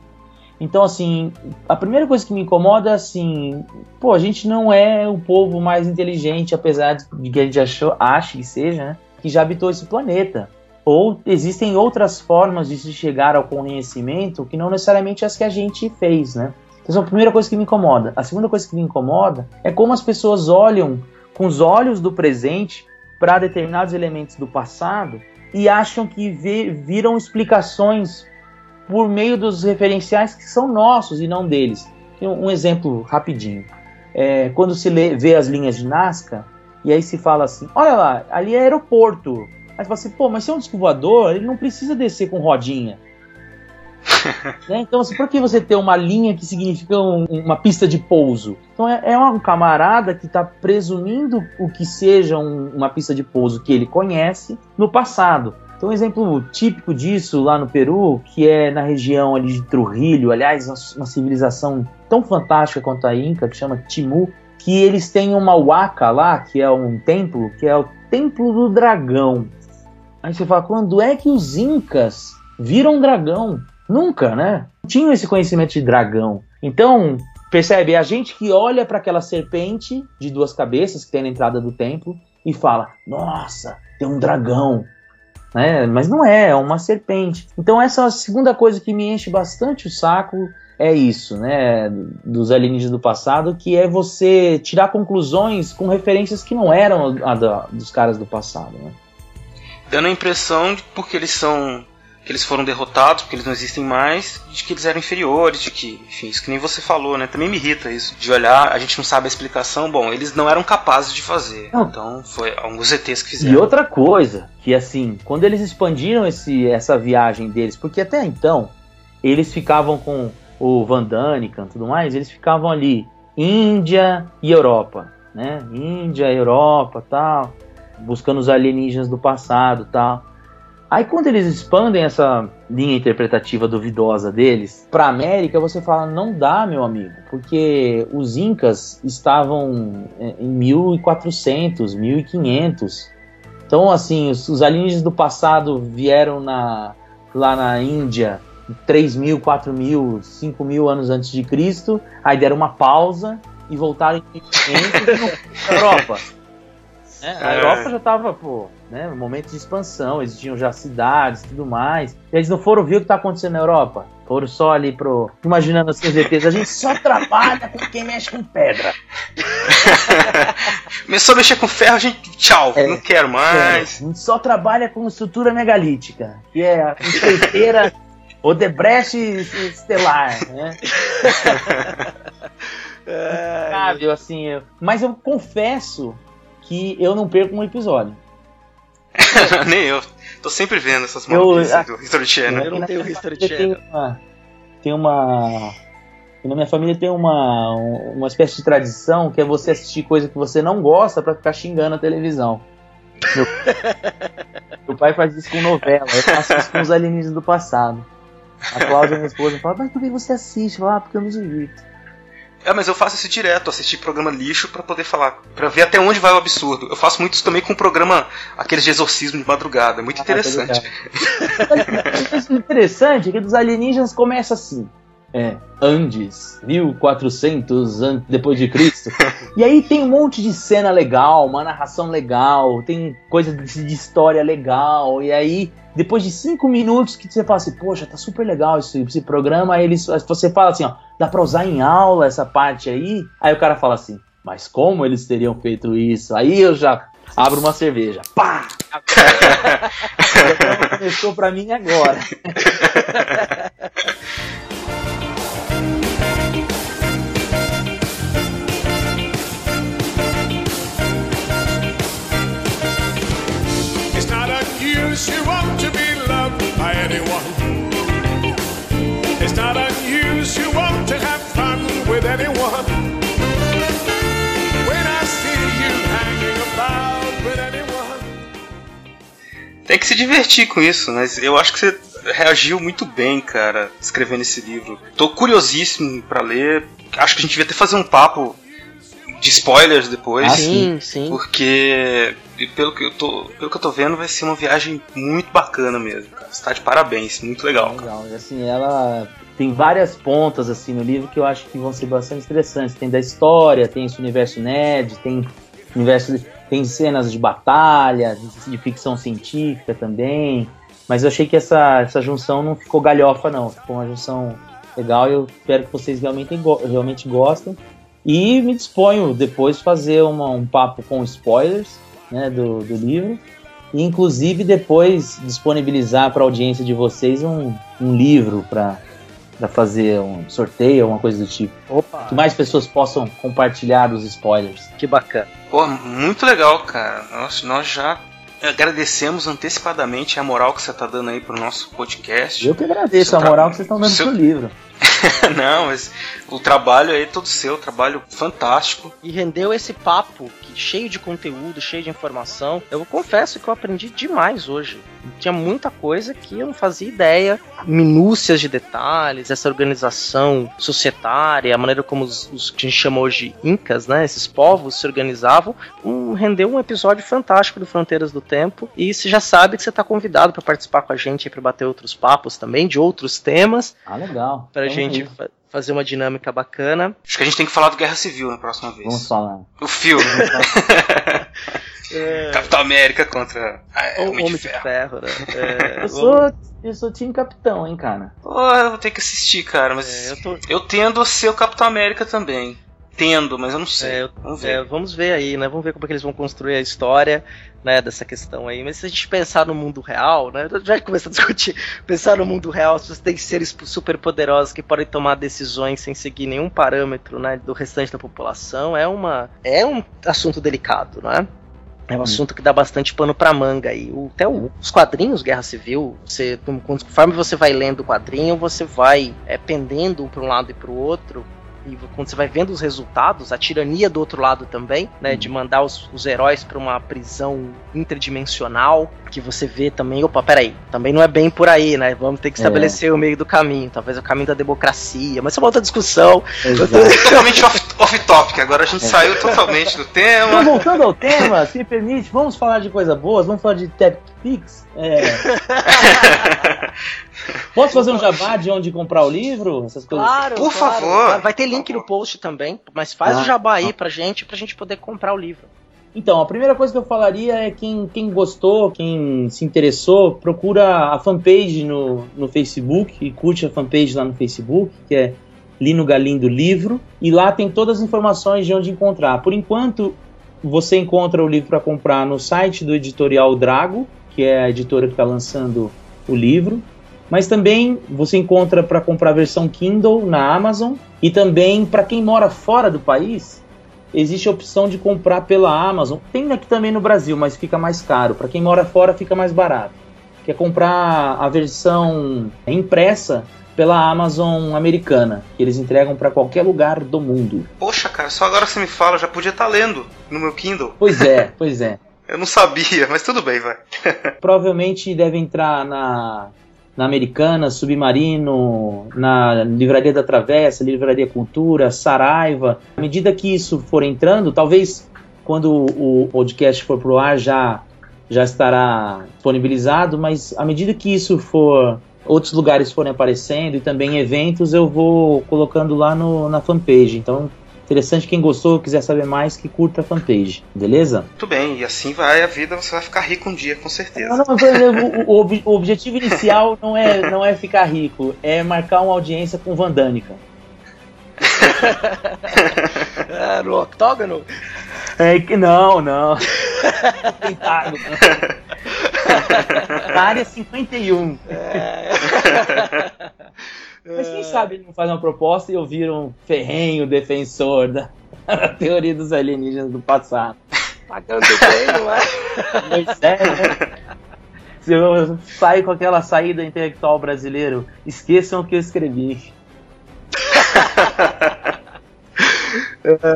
Então, assim, a primeira coisa que me incomoda é assim, pô, a gente não é o povo mais inteligente, apesar de que a gente achou, que seja, né? Que já habitou esse planeta. Ou existem outras formas de se chegar ao conhecimento que não necessariamente as que a gente fez, né? Então, é a primeira coisa que me incomoda. A segunda coisa que me incomoda é como as pessoas olham com os olhos do presente para determinados elementos do passado e acham que viram explicações por meio dos referenciais que são nossos e não deles. Um exemplo rapidinho. É, quando se lê, vê as linhas de Nazca, e aí se fala assim: olha lá, ali é aeroporto. Aí você fala assim, pô, mas se é um disco voador, ele não precisa descer com rodinha. né? Então, assim, por que você ter uma linha que significa um, uma pista de pouso? Então, é, é um camarada que está presumindo o que seja um, uma pista de pouso que ele conhece no passado. Então, um exemplo típico disso lá no Peru, que é na região ali de Trujillo, aliás, uma civilização tão fantástica quanto a Inca, que chama Timu, que eles têm uma waka lá, que é um templo, que é o Templo do Dragão. Aí você fala, quando é que os incas viram dragão? Nunca, né? Não tinham esse conhecimento de dragão. Então, percebe, é a gente que olha para aquela serpente de duas cabeças que tem na entrada do templo e fala: "Nossa, tem um dragão". Né? Mas não é, é uma serpente. Então essa é segunda coisa que me enche bastante o saco é isso, né, dos alienígenas do passado, que é você tirar conclusões com referências que não eram a da, dos caras do passado, né? dando a impressão de porque eles são que eles foram derrotados, porque eles não existem mais, de que eles eram inferiores, de que, enfim, isso que nem você falou, né? Também me irrita isso, de olhar, a gente não sabe a explicação, bom, eles não eram capazes de fazer. Não. Então, foi alguns ETs que fizeram. E outra coisa, que assim, quando eles expandiram esse, essa viagem deles, porque até então, eles ficavam com o Van Daniken e tudo mais, eles ficavam ali, Índia e Europa, né? Índia, Europa, tal buscando os alienígenas do passado tal. Aí quando eles expandem essa linha interpretativa duvidosa deles para América, você fala não dá, meu amigo, porque os incas estavam é, em 1400, 1500. Então assim, os, os alienígenas do passado vieram na, lá na Índia 3 mil, 4 mil, 5 mil anos antes de Cristo, aí deram uma pausa e voltaram em 1500 na Europa. É, a é. Europa já estava, pô, né, no momento de expansão, existiam já cidades e tudo mais. E eles não foram ver o que está acontecendo na Europa. Foram só ali pro. Imaginando os ETs, a gente só trabalha com quem mexe com pedra. Começou a mexer com ferro, a gente. Tchau, é, não quero mais. É, a gente só trabalha com estrutura megalítica, que é a empreiteira Odebrecht estelar, né? É, assim, eu, mas eu confesso que eu não perco um episódio. Nem eu. Tô sempre vendo essas maluquices do History Channel. Eu não tenho History Channel. Tem uma, tem uma. Na minha família tem uma, uma espécie de tradição que é você assistir coisa que você não gosta para ficar xingando a televisão. Meu, meu pai faz isso com novela, eu faço isso com os alienígenas do passado. A Cláudia, minha esposa, fala, mas por que você assiste? Fala, ah, porque eu me divirto. É, mas eu faço isso direto, assistir programa lixo para poder falar, para ver até onde vai o absurdo. Eu faço muito isso também com o programa, aqueles de exorcismo de madrugada, é muito ah, interessante. Tá interessante é que dos alienígenas começa assim. É, Andes, 1400 depois de Cristo. e aí tem um monte de cena legal, uma narração legal, tem coisa de, de história legal, e aí depois de cinco minutos que você fala assim, poxa, tá super legal esse, esse programa, aí eles, você fala assim, ó, dá pra usar em aula essa parte aí? Aí o cara fala assim, mas como eles teriam feito isso? Aí eu já abro uma cerveja, pá! começou pra mim agora. It's not unusual. anyone. It's not unusual to have fun with anyone. You. Tem que se divertir com isso, mas eu acho que você reagiu muito bem, cara, escrevendo esse livro. Tô curiosíssimo para ler. Acho que a gente devia até fazer um papo de spoilers depois. Ah, sim, sim. Porque pelo que eu tô, pelo que eu tô vendo, vai ser uma viagem muito bacana mesmo, cara. Você tá de parabéns, muito legal. Legal, e assim, ela tem várias pontas assim no livro que eu acho que vão ser bastante interessantes. Tem da história, tem esse universo nerd, tem universo tem cenas de batalha, de, de ficção científica também. Mas eu achei que essa, essa junção não ficou galhofa, não. Ficou uma junção legal e eu espero que vocês realmente, realmente gostem. E me disponho depois fazer uma, um papo com spoilers né, do, do livro. E inclusive depois disponibilizar para a audiência de vocês um, um livro para fazer um sorteio, alguma coisa do tipo. Opa! Que mais pessoas possam compartilhar os spoilers. Que bacana. Pô, muito legal, cara. Nós, nós já agradecemos antecipadamente a moral que você tá dando aí pro nosso podcast. Eu que agradeço a moral que vocês estão dando seu- pro livro. Não, mas o trabalho aí é todo seu, trabalho fantástico. E rendeu esse papo que, cheio de conteúdo, cheio de informação. Eu confesso que eu aprendi demais hoje. Tinha muita coisa que eu não fazia ideia. Minúcias de detalhes, essa organização societária, a maneira como os, os que a gente chama hoje incas, né? Esses povos se organizavam. Um, rendeu um episódio fantástico do Fronteiras do Tempo. E você já sabe que você está convidado para participar com a gente para bater outros papos também, de outros temas, Ah, legal. pra gente fa- fazer uma dinâmica bacana. Acho que a gente tem que falar do Guerra Civil na próxima vez. Vamos falar. O filme. Capitão América contra a Ou Homem, de Ferro. né? É, Eu sou, eu sou time capitão, hein, cara. Pô, eu vou ter que assistir, cara, mas É, eu tô- eu tendo a ser o Capitão América também. Tendo, mas eu não sei. É, eu- Vamos ver. É, vamos ver aí, né? Vamos ver como é que eles vão construir a história, né, dessa questão aí. Mas se a gente pensar no mundo real, né? Já começa a discutir. Pensar no mundo real, se você tem seres super poderosos que podem tomar decisões sem seguir nenhum parâmetro, né, do restante da população, é uma é um assunto delicado, né? É um assunto que dá bastante pano pra manga aí. Até os quadrinhos Guerra Civil, você, conforme você vai lendo o quadrinho, você vai é, pendendo para um lado e para o outro. E quando você vai vendo os resultados, a tirania do outro lado também, né? De mandar os, os heróis pra uma prisão interdimensional, que você vê também, opa, peraí, também não é bem por aí, né? Vamos ter que estabelecer o meio do caminho, talvez o caminho da democracia, mas isso é uma outra discussão. Tô- Exato. Totalmente off, off agora a gente saiu totalmente do Então, tema. voltando ao tema, se me permite, vamos falar de coisa boas, vamos falar de TechPix. É... Posso fazer um jabá de onde comprar o livro? Essas coisas? Claro, Por claro, favor. claro. Vai ter link no post também, mas faz Ah, o jabá aí pra gente, pra gente poder comprar o livro. Então, a primeira coisa que eu falaria é quem, quem gostou, quem se interessou, procura a fanpage no, no Facebook e curte a fanpage lá no Facebook, que é Lino Galindo Livro, e lá tem todas as informações de onde encontrar. Por enquanto, você encontra o livro para comprar no site do Editorial Drago, que é a editora que está lançando o livro. Mas também você encontra para comprar a versão Kindle na Amazon. E também, para quem mora fora do país, existe a opção de comprar pela Amazon. Tem aqui também no Brasil, mas fica mais caro. Para quem mora fora, fica mais barato. Que é comprar a versão impressa pela Amazon americana, que eles entregam para qualquer lugar do mundo. Poxa, cara, só agora você me fala, já podia estar lendo no meu Kindle. Pois é, pois é. Eu não sabia, mas tudo bem, vai. Provavelmente deve entrar na, na Americana, Submarino, na Livraria da Travessa, Livraria Cultura, Saraiva. À medida que isso for entrando, talvez quando o podcast for pro ar já, já estará disponibilizado, mas à medida que isso for outros lugares forem aparecendo e também eventos, eu vou colocando lá no, na fanpage. Então, interessante quem gostou, quiser saber mais, que curta a fanpage, beleza? Muito bem, e assim vai a vida, você vai ficar rico um dia, com certeza. Não, não, o, o o objetivo inicial não é, não é ficar rico, é marcar uma audiência com Vandânica. É, no octógono? É que não, não. Tentado. Na área 51. Mas quem sabe ele não faz uma proposta e eu viro um ferrenho defensor da, da teoria dos alienígenas do passado. Pagando bem, não é? Pois é, né? Se eu saio com aquela saída intelectual brasileiro, esqueçam o que eu escrevi.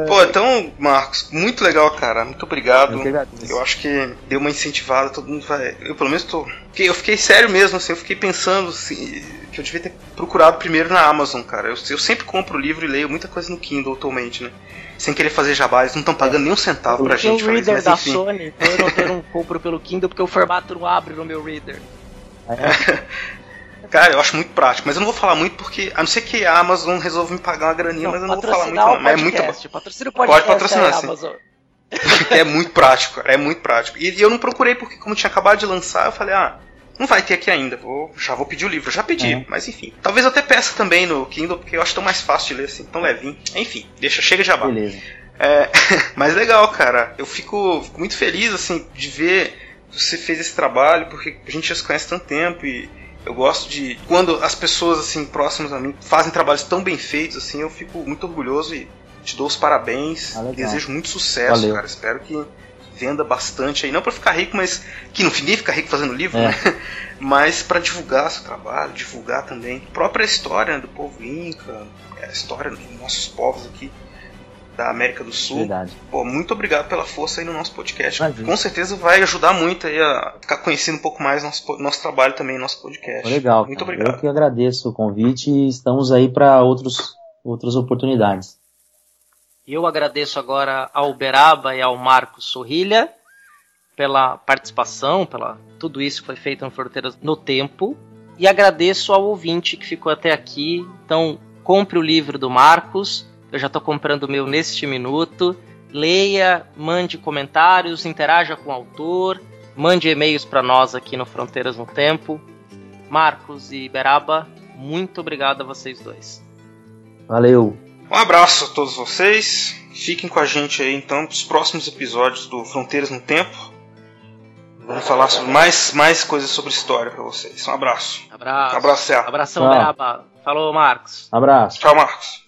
Pô, então, Marcos, muito legal, cara. Muito obrigado. Eu. Eu acho que deu uma incentivada, todo mundo vai. Eu pelo menos tô. Eu fiquei sério mesmo, assim, eu fiquei pensando assim, que eu devia ter procurado primeiro na Amazon, cara. Eu, eu sempre compro livro e leio muita coisa no Kindle atualmente, né? Sem querer fazer jabá, eles não estão pagando nem um centavo pra Eu gente isso, reader mas da enfim. Sony, então eu não, eu não compro pelo Kindle porque o formato não abre no meu reader. Cara, eu acho muito prático, mas eu não vou falar muito porque, a não ser que a Amazon resolva me pagar uma graninha, mas eu não vou falar muito não. Mas é muito podcast. Patrocina o Pode podcast patrocinar, sim. Amazon. É muito prático, cara, é muito prático. E, e eu não procurei porque, como tinha acabado de lançar, eu falei, ah, não vai ter aqui ainda, vou, já vou pedir o livro. Eu já pedi, É. mas enfim. Talvez eu até peça também no Kindle, porque eu acho tão mais fácil de ler assim, tão levinho. Enfim, deixa, chega de jabá. Beleza. É, mas legal, cara. Eu fico, fico muito feliz, assim, de ver que você fez esse trabalho, porque a gente já se conhece há tanto tempo e eu gosto de. Quando as pessoas, assim, próximas a mim fazem trabalhos tão bem feitos, assim, eu fico muito orgulhoso e te dou os parabéns. Ah. Desejo muito sucesso, Valeu. cara. Espero que venda bastante aí. Não pra ficar rico, mas. Que no fim ninguém fica rico fazendo livro, É. né? Mas pra divulgar seu trabalho, divulgar também a própria história né, do povo Inca, a história dos nossos povos aqui da América do Sul. Verdade. Pô, muito obrigado pela força aí no nosso podcast. Imagina. Com certeza vai ajudar muito aí a ficar conhecendo um pouco mais nosso, nosso trabalho também, nosso podcast. Legal. Muito cara. obrigado. Eu que agradeço o convite e estamos aí para outros outras oportunidades. Eu agradeço agora ao Beraba e ao Marcos Sorrilha pela participação, pela tudo isso que foi feito no Fronteiras no Tempo. E agradeço ao ouvinte que ficou até aqui. Então, compre o livro do Marcos. Eu já estou comprando o meu neste minuto. Leia, mande comentários, interaja com o autor, mande e-mails para nós aqui no Fronteiras no Tempo. Marcos e Beraba, muito obrigado a vocês dois. Valeu. Um abraço a todos vocês. Fiquem com a gente aí então para os próximos episódios do Fronteiras no Tempo. Vamos falar sobre mais, mais coisas sobre história para vocês. Um abraço. Abraço. Um abraço, Céu. Abração, Tchau. Beraba. Falou, Marcos. Abraço. Tchau, Marcos.